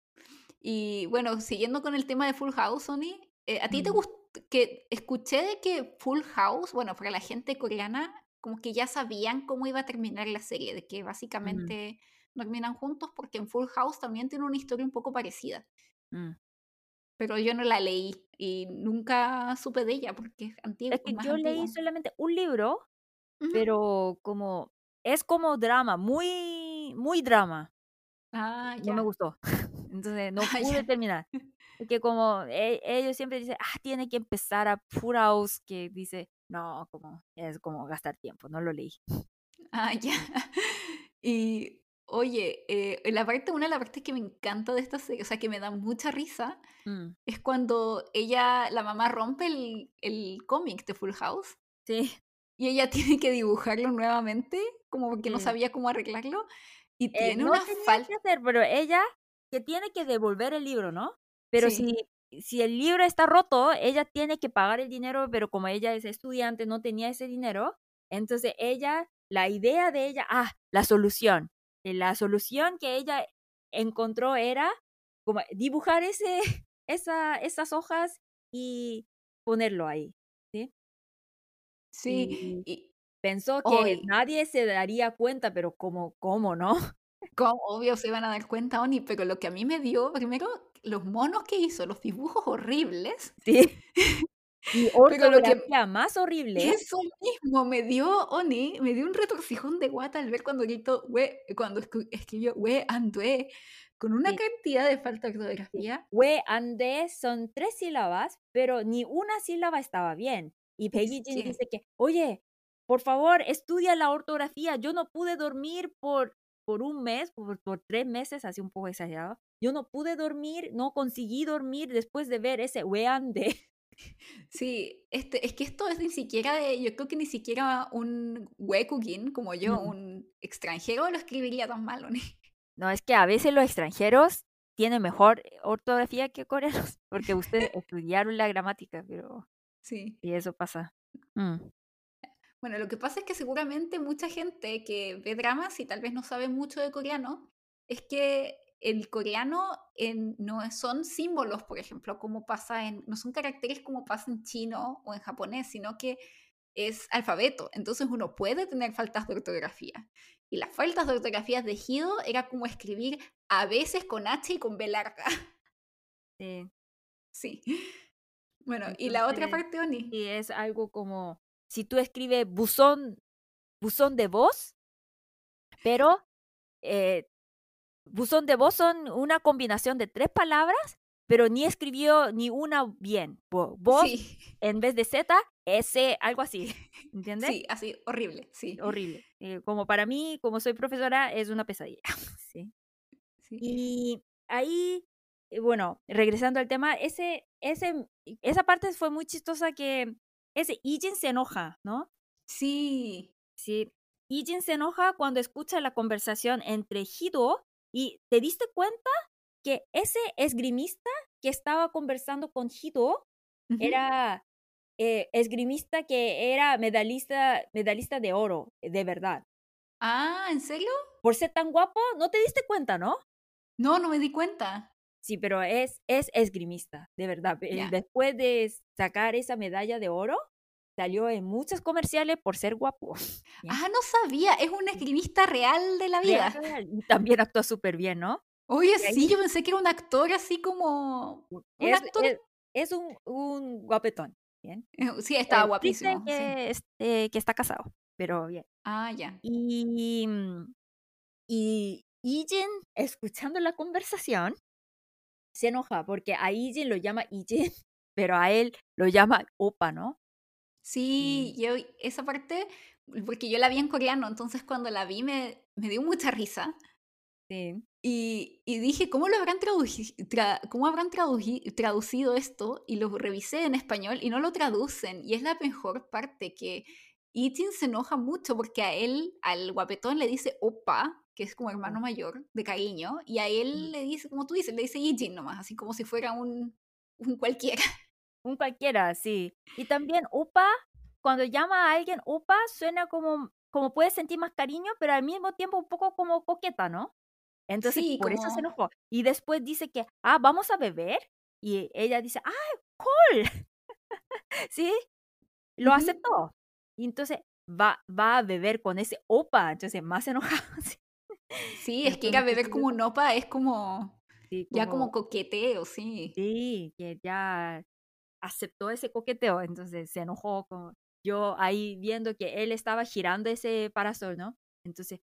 Speaker 2: Y bueno, siguiendo con el tema de Full House, Sony, eh, ¿a ti te gustó? que escuché de que Full House, bueno, para la gente coreana, como que ya sabían cómo iba a terminar la serie, de que básicamente no terminan juntos porque en Full House también tiene una historia un poco parecida.
Speaker 1: Mm.
Speaker 2: Pero yo no la leí y nunca supe de ella porque es antigua.
Speaker 1: Es que yo leí solamente un libro, pero como es como drama, muy, muy drama.
Speaker 2: Ah,
Speaker 1: ya. No me gustó. Entonces no ah, pude terminar. que como e, ellos siempre dicen, ah, tiene que empezar a Puraus, que dice, no, como es como gastar tiempo, no lo leí.
Speaker 2: Ah, ya. Y oye, eh, la parte, una de las partes que me encanta de esta serie, o sea, que me da mucha risa,
Speaker 1: mm.
Speaker 2: es cuando ella, la mamá rompe el, el cómic de Full House.
Speaker 1: Sí.
Speaker 2: Y ella tiene que dibujarlo nuevamente, como porque no sabía cómo arreglarlo. Y eh, tiene una falta.
Speaker 1: pero ella que tiene que devolver el libro, ¿no? Pero si si el libro está roto, ella tiene que pagar el dinero, pero como ella es estudiante, no tenía ese dinero, entonces ella, la idea de ella, ah, la solución, la solución que ella encontró era como dibujar ese, esa, esas hojas y ponerlo ahí, ¿sí?
Speaker 2: Sí,
Speaker 1: y, pensó que nadie se daría cuenta, pero como, ¿cómo no?
Speaker 2: Como, obvio se iban a dar cuenta, Oni, pero lo que a mí me dio, primero, los monos que hizo, los dibujos horribles.
Speaker 1: Sí. Y ortografía más horrible.
Speaker 2: Eso mismo me dio, Oni, me dio un retorcijón de guata al ver cuando gritó, cuando escribió we andue, con una cantidad de falta de ortografía.
Speaker 1: We ande son tres sílabas, pero ni una sílaba estaba bien. Y Peggy Jean dice que, oye, por favor, estudia la ortografía. Yo no pude dormir por, por un mes, por, por tres meses, así un poco exagerado. Yo no pude dormir, no conseguí dormir después de ver ese weande.
Speaker 2: Sí, este, es que esto es ni siquiera de, yo creo que ni siquiera un huecugin como yo, un extranjero lo escribiría tan mal, ¿no?
Speaker 1: No, es que a veces los extranjeros tienen mejor ortografía que coreanos, porque ustedes estudiaron la gramática, pero
Speaker 2: sí.
Speaker 1: Y eso pasa. Mm.
Speaker 2: Bueno, lo que pasa es que seguramente mucha gente que ve dramas y tal vez no sabe mucho de coreano, es que el coreano no son símbolos, por ejemplo, como pasa en, no son caracteres como pasa en chino o en japonés, sino que es alfabeto. Entonces uno puede tener faltas de ortografía. Y las faltas de ortografía de Hido era como escribir a veces con H y con B larga.
Speaker 1: Sí.
Speaker 2: Sí. Bueno, y la otra parte, Oni.
Speaker 1: Y es algo como, si tú escribes buzón, buzón de voz, pero eh, buzón de voz son una combinación de tres palabras, pero ni escribió ni una bien. Voz en vez de Z, S, algo así. ¿Entiendes?
Speaker 2: Sí, así, horrible, sí.
Speaker 1: Horrible. Eh, como para mí, como soy profesora, es una pesadilla. sí. Y ahí, eh, bueno, regresando al tema, ese, ese, esa parte fue muy chistosa que ese Ijin se enoja, ¿no?
Speaker 2: Sí.
Speaker 1: Sí. Ijin se enoja cuando escucha la conversación entre Hido y te diste cuenta que ese esgrimista que estaba conversando con Hido era eh, esgrimista que era medalista, medalista de oro, de verdad.
Speaker 2: Ah, ¿en serio?
Speaker 1: Por ser tan guapo, no te diste cuenta, ¿no?
Speaker 2: No, no me di cuenta.
Speaker 1: Sí, pero es, es esgrimista, de verdad. Después de sacar esa medalla de oro, salió en muchos comerciales por ser guapo.
Speaker 2: Ah, no sabía, es un esgrimista real de la vida.
Speaker 1: Y también actúa súper bien, ¿no?
Speaker 2: Oye, sí, yo pensé que era un actor así como... Un
Speaker 1: es,
Speaker 2: actor...
Speaker 1: es, un, un, guapetón, ¿bien?
Speaker 2: Eh, sí, estaba guapísimo.
Speaker 1: Que, este, que está casado, pero bien.
Speaker 2: Ah, ya.
Speaker 1: Y, y Ijin, escuchando la conversación, se enoja porque a Ijin lo llama Ijin, pero a él lo llama Opa, ¿no?
Speaker 2: Sí, yo esa parte, porque yo la vi en coreano, entonces cuando la vi me, me dio mucha risa.
Speaker 1: Sí.
Speaker 2: Y, y dije, ¿cómo lo habrán, cómo habrán traducido esto? Y lo revisé en español y no lo traducen. Y es la mejor parte, que Itin se enoja mucho porque a él, al guapetón, le dice opa, que es como hermano mayor, de cariño, y a él le dice, como tú dices, le dice Itin nomás, así como si fuera un, un cualquiera.
Speaker 1: Un cualquiera, sí. Y también upa, cuando llama a alguien upa, suena como, como puede sentir más cariño, pero al mismo tiempo un poco como coqueta, ¿no? Entonces, por eso se enojó. Y después dice que, ah, vamos a beber. Y ella dice, ah, cool. ¿Sí? Lo aceptó. Y entonces va, va a beber con ese opa, entonces más enojado.
Speaker 2: Sí, es que ir a beber como un opa es como, ya como coqueteo, sí.
Speaker 1: Sí, que ya aceptó ese coqueteo, entonces se enojó con yo ahí viendo que él estaba girando ese parasol, ¿no? Entonces,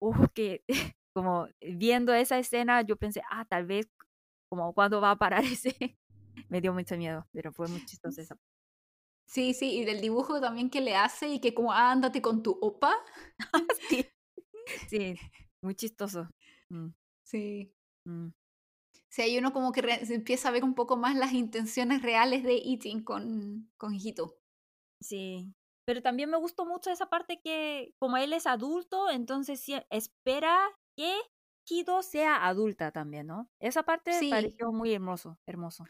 Speaker 1: uh, que como viendo esa escena, yo pensé, ah, tal vez como cuando va a parar ese, me dio mucho miedo, pero fue muy chistoso esa.
Speaker 2: Sí, sí, y del dibujo también que le hace y que como, ah, ándate con tu opa.
Speaker 1: sí, sí, muy chistoso. Mm.
Speaker 2: Sí.
Speaker 1: Mm.
Speaker 2: Sí, hay uno como que se empieza a ver un poco más las intenciones reales de Eating con, con Hito.
Speaker 1: Sí, pero también me gustó mucho esa parte que como él es adulto, entonces espera que Hito sea adulta también, ¿no? Esa parte me pareció muy hermoso, hermoso.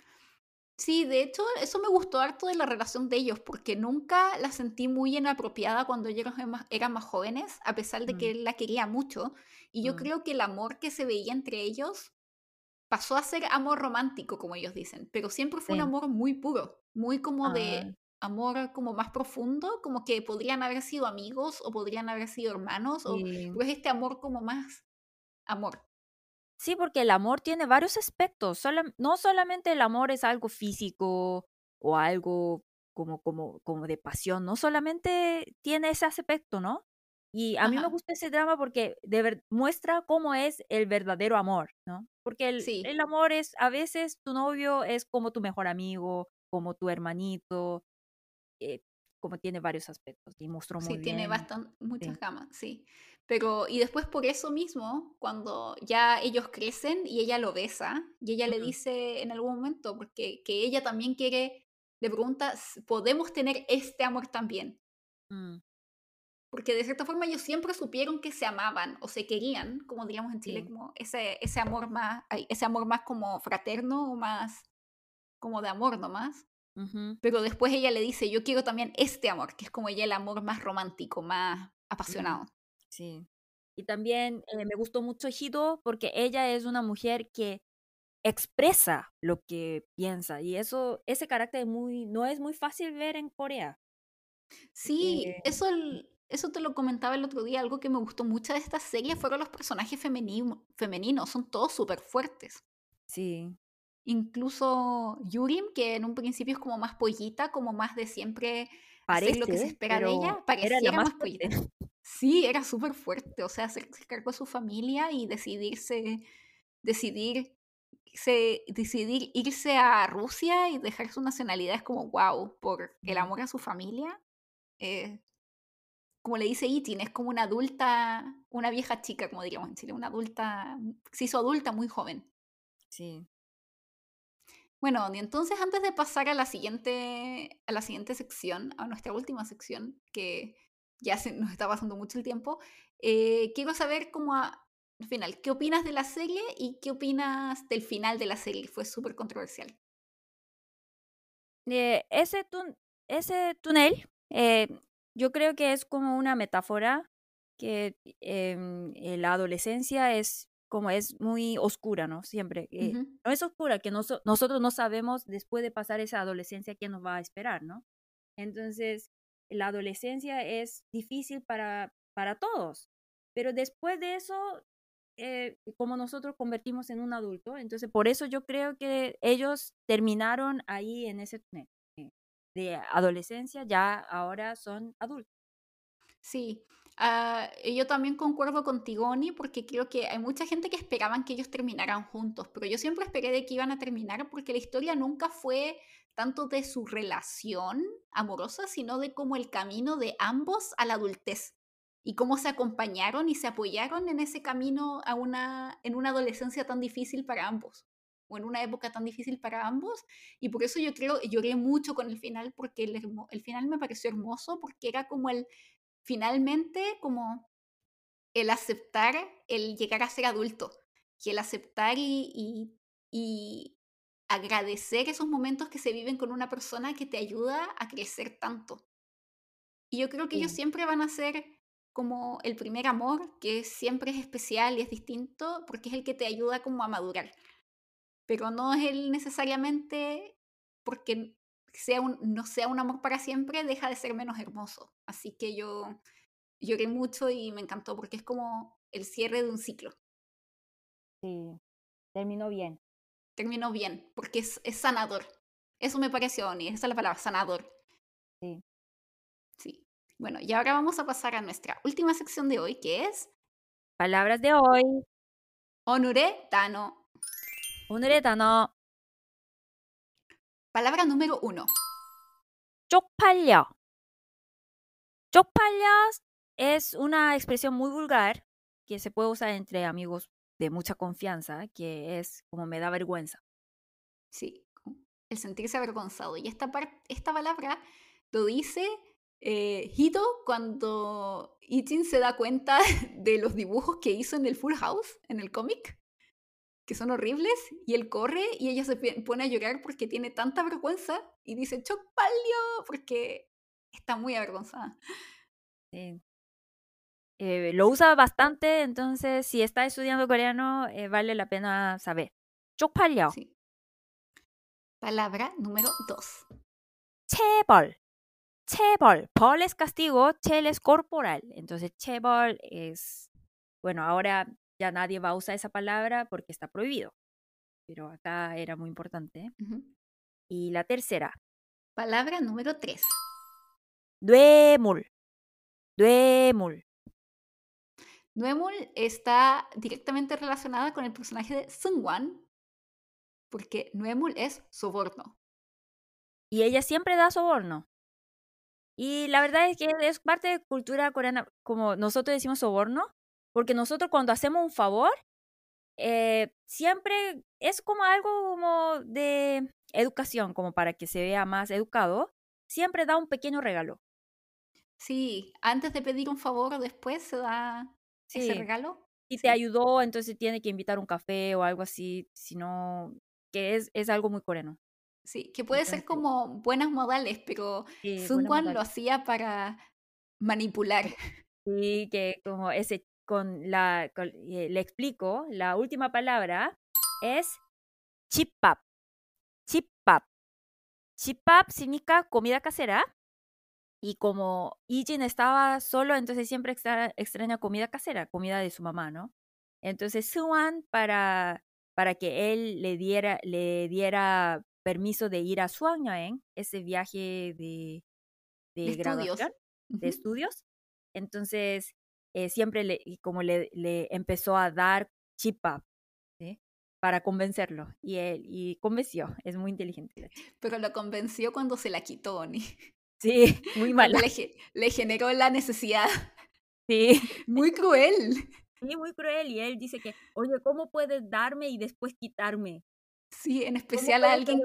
Speaker 2: Sí, de hecho, eso me gustó harto de la relación de ellos, porque nunca la sentí muy inapropiada cuando ellos eran más, jóvenes, a pesar de que
Speaker 1: Mm,
Speaker 2: él la quería mucho. Y yo
Speaker 1: mm,
Speaker 2: creo que el amor que se veía entre ellos pasó a ser amor romántico, como ellos dicen, pero siempre fue un
Speaker 1: sí.
Speaker 2: amor muy puro, muy como
Speaker 1: Ah,
Speaker 2: de amor como más profundo, como que podrían haber sido amigos o podrían haber sido hermanos, o
Speaker 1: sí.
Speaker 2: pues este amor como más amor.
Speaker 1: Sí, porque el amor tiene varios aspectos. no solamente el amor es algo físico o algo como, como, como de pasión, no solamente tiene ese aspecto, ¿no? Y a mí me gusta ese drama porque de ver- muestra cómo es el verdadero amor, ¿no? Porque el,
Speaker 2: sí,
Speaker 1: el amor es, a veces tu novio es como tu mejor amigo, como tu hermanito, eh, como tiene varios aspectos y mostró
Speaker 2: sí,
Speaker 1: muy
Speaker 2: tiene
Speaker 1: bien.
Speaker 2: bastan
Speaker 1: Sí.
Speaker 2: muchas gamas, sí. Pero, y después por eso mismo, cuando ya ellos crecen y ella lo besa, y ella le dice en algún momento, porque que ella también quiere, le pregunta, "S- ¿podemos tener este amor también?
Speaker 1: mm,
Speaker 2: Porque de cierta forma ellos siempre supieron que se amaban o se querían, como diríamos en Chile,
Speaker 1: sí.
Speaker 2: como ese, ese amor más, ese amor más como fraterno o más como de amor nomás.
Speaker 1: ujú,
Speaker 2: Pero después ella le dice, yo quiero también este amor, que es como ya el amor más romántico, más
Speaker 1: mm.
Speaker 2: apasionado.
Speaker 1: Sí. Y también eh, me gustó mucho Hido porque ella es una mujer que expresa lo que piensa y eso, ese carácter muy, no es muy fácil ver en Corea.
Speaker 2: Sí,
Speaker 1: Eh,
Speaker 2: eso, el- eso te lo comentaba el otro día, algo que me gustó mucho de esta serie fueron los personajes femenino- femeninos, son todos súper fuertes.
Speaker 1: sí,
Speaker 2: Incluso Yurim, que en un principio es como más pollita, como más de siempre hacer lo que se
Speaker 1: parece,
Speaker 2: espera de ella,
Speaker 1: era la
Speaker 2: pareciera
Speaker 1: más
Speaker 2: más pollita. Sí, era súper fuerte, o sea, hacerse cargo de su familia y decidirse, decidir, se- decidir irse a Rusia y dejar su nacionalidad es como wow, por el amor a su familia. eh, como le dice Itin, es como una adulta, una vieja chica, como diríamos en Chile, una adulta, se hizo adulta muy joven.
Speaker 1: Sí.
Speaker 2: Bueno, y entonces antes de pasar a la siguiente, a la siguiente sección, a nuestra última sección, que ya se nos está pasando mucho el tiempo, eh, quiero saber cómo a- al final, ¿qué opinas de la serie y qué opinas del final de la serie? Fue súper controversial.
Speaker 1: Eh, ese, tun- ese túnel, eh, yo creo que es como una metáfora que em, eh, la adolescencia es como es muy oscura, ¿no? Siempre. eh,
Speaker 2: Ujú,
Speaker 1: no es oscura, que noso- nosotros no sabemos después de pasar esa adolescencia qué nos va a esperar, ¿no? Entonces, la adolescencia es difícil para, para todos, pero después de eso, eh, como nosotros convertimos en un adulto, entonces por eso yo creo que ellos terminaron ahí en ese túnel eh, de adolescencia, ya ahora son adultos.
Speaker 2: Sí, y yo también concuerdo contigo, Oni, porque creo que hay mucha gente que esperaban que ellos terminaran juntos, pero yo siempre esperé de que iban a terminar porque la historia nunca fue tanto de su relación amorosa, sino de cómo el camino de ambos a la adultez y cómo se acompañaron y se apoyaron en ese camino a una, en una adolescencia tan difícil para ambos o en una época tan difícil para ambos. Y por eso yo creo, lloré mucho con el final porque el, el final me pareció hermoso porque era como el finalmente como el aceptar el llegar a ser adulto y el aceptar y, y, y agradecer esos momentos que se viven con una persona que te ayuda a crecer tanto. Y yo creo que ellos
Speaker 1: Sí,
Speaker 2: siempre van a ser como el primer amor, que siempre es especial y es distinto, porque es el que te ayuda como a madurar. Pero no es el necesariamente porque sea un, no sea un amor para siempre, deja de ser menos hermoso. Así que yo lloré mucho y me encantó porque es como el cierre de un ciclo.
Speaker 1: sí, terminó bien
Speaker 2: Terminó bien, porque es, es sanador. Eso me pareció, Oni, esa es la palabra, sanador.
Speaker 1: Sí.
Speaker 2: Sí. Bueno, y ahora vamos a pasar a nuestra última sección de hoy, que es
Speaker 1: Palabras de hoy.
Speaker 2: Onure Tano.
Speaker 1: 오늘의 단어
Speaker 2: Palabra número uno.
Speaker 1: 쪽팔려. 쪽팔려 es una expresión muy vulgar que se puede usar entre amigos de mucha confianza, que es como me da vergüenza.
Speaker 2: Sí, el sentirse avergonzado. Y esta, par- esta palabra lo dice eh, Hito cuando Ichin se da cuenta de los dibujos que hizo en el Full House, en el cómic. que son horribles y él corre y ella se pone a llorar porque tiene tanta vergüenza y dice chocpalio porque está muy avergonzada.
Speaker 1: Sí. Eh, lo usa bastante, entonces si está estudiando coreano eh, vale la pena saber. 쪽팔려. Sí.
Speaker 2: Palabra número dos.
Speaker 1: 체벌. 체벌. 벌 es castigo, 체 es corporal. Entonces 체벌 es, bueno, ahora ya nadie va a usar esa palabra porque está prohibido. Pero acá era muy importante. Y la tercera.
Speaker 2: Palabra número tres.
Speaker 1: 뇌물. 뇌물.
Speaker 2: Nuemul está directamente relacionada con el personaje de Sungwan, porque Nuemul es soborno.
Speaker 1: Y ella siempre da soborno. Y la verdad es que es parte de cultura coreana, como nosotros decimos soborno, porque nosotros cuando hacemos un favor, eh, siempre es como algo como de educación, como para que se vea más educado, siempre da un pequeño regalo.
Speaker 2: Sí, antes de pedir un favor, después se da ese regalo.
Speaker 1: Si te ayudó, entonces tiene que invitar un café o algo así, sino que es, es algo muy coreano.
Speaker 2: Sí, que puede ser como buenas modales, pero sí, lo hacía para manipular.
Speaker 1: Sí, que como ese, con la, eh, le explico, la última palabra es chipap. Chipap. Chipap significa comida casera y como Ijin estaba solo, entonces siempre extraña comida casera, comida de su mamá, ¿no? Entonces Suan, para, para que él le diera, le diera permiso de ir a Suanyaeng, ese viaje de, de, graduación, de estudios, entonces eh, siempre le, como le, le empezó a dar chipa ¿sí? para convencerlo y él y convenció, es muy inteligente.
Speaker 2: Pero lo convenció cuando se la quitó, ni
Speaker 1: Sí, muy mal.
Speaker 2: Le, generó la necesidad.
Speaker 1: Sí.
Speaker 2: Muy cruel.
Speaker 1: Sí, muy cruel. Y él dice que, oye, ¿cómo puedes darme y después quitarme?
Speaker 2: Sí, en especial a alguien.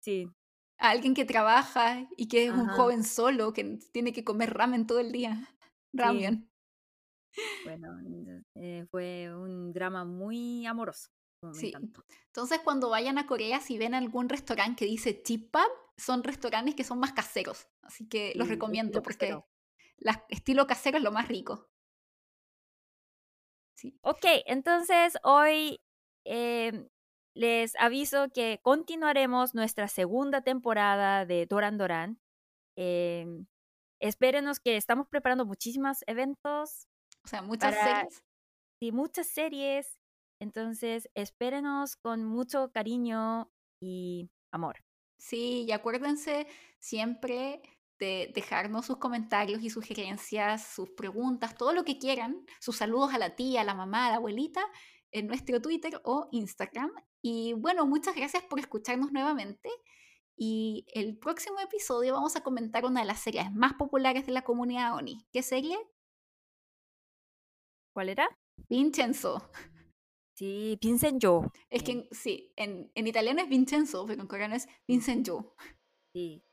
Speaker 1: Sí.
Speaker 2: A alguien que trabaja y que es un joven solo, que tiene que comer ramen todo el día. Ramen.
Speaker 1: Bueno, eh, fue un drama muy amoroso.
Speaker 2: Sí. Entonces, cuando vayan a Corea, si ven algún restaurante que dice chipap, son restaurantes que son más caseros. Así que los recomiendo porque la, estilo casero es lo más rico.
Speaker 1: Sí. Ok, entonces hoy em, les aviso que continuaremos nuestra segunda temporada de Doran Doran. Eh, espérenos que estamos preparando muchísimos eventos.
Speaker 2: O sea, muchas series.
Speaker 1: Sí, muchas series. Entonces, espérenos con mucho cariño y amor.
Speaker 2: Sí, y acuérdense siempre de dejarnos sus comentarios y sugerencias, sus preguntas, todo lo que quieran, sus saludos a la tía, a la mamá, a la abuelita, en nuestro Twitter o Instagram. Y bueno, muchas gracias por escucharnos nuevamente. Y el próximo episodio vamos a comentar una de las series más populares de la comunidad ONI. ¿Qué serie?
Speaker 1: ¿Cuál era?
Speaker 2: Vincenzo.
Speaker 1: Sí, Vincenzo.
Speaker 2: Es que sí, en, en, italiano es Vincenzo, pero en coreano es Vincenzo.
Speaker 1: Sí.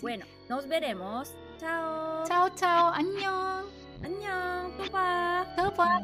Speaker 1: Bueno, nos veremos. Chao.
Speaker 2: Chao, chao. 안녕.
Speaker 1: 안녕. 또 봐.
Speaker 2: 또 봐.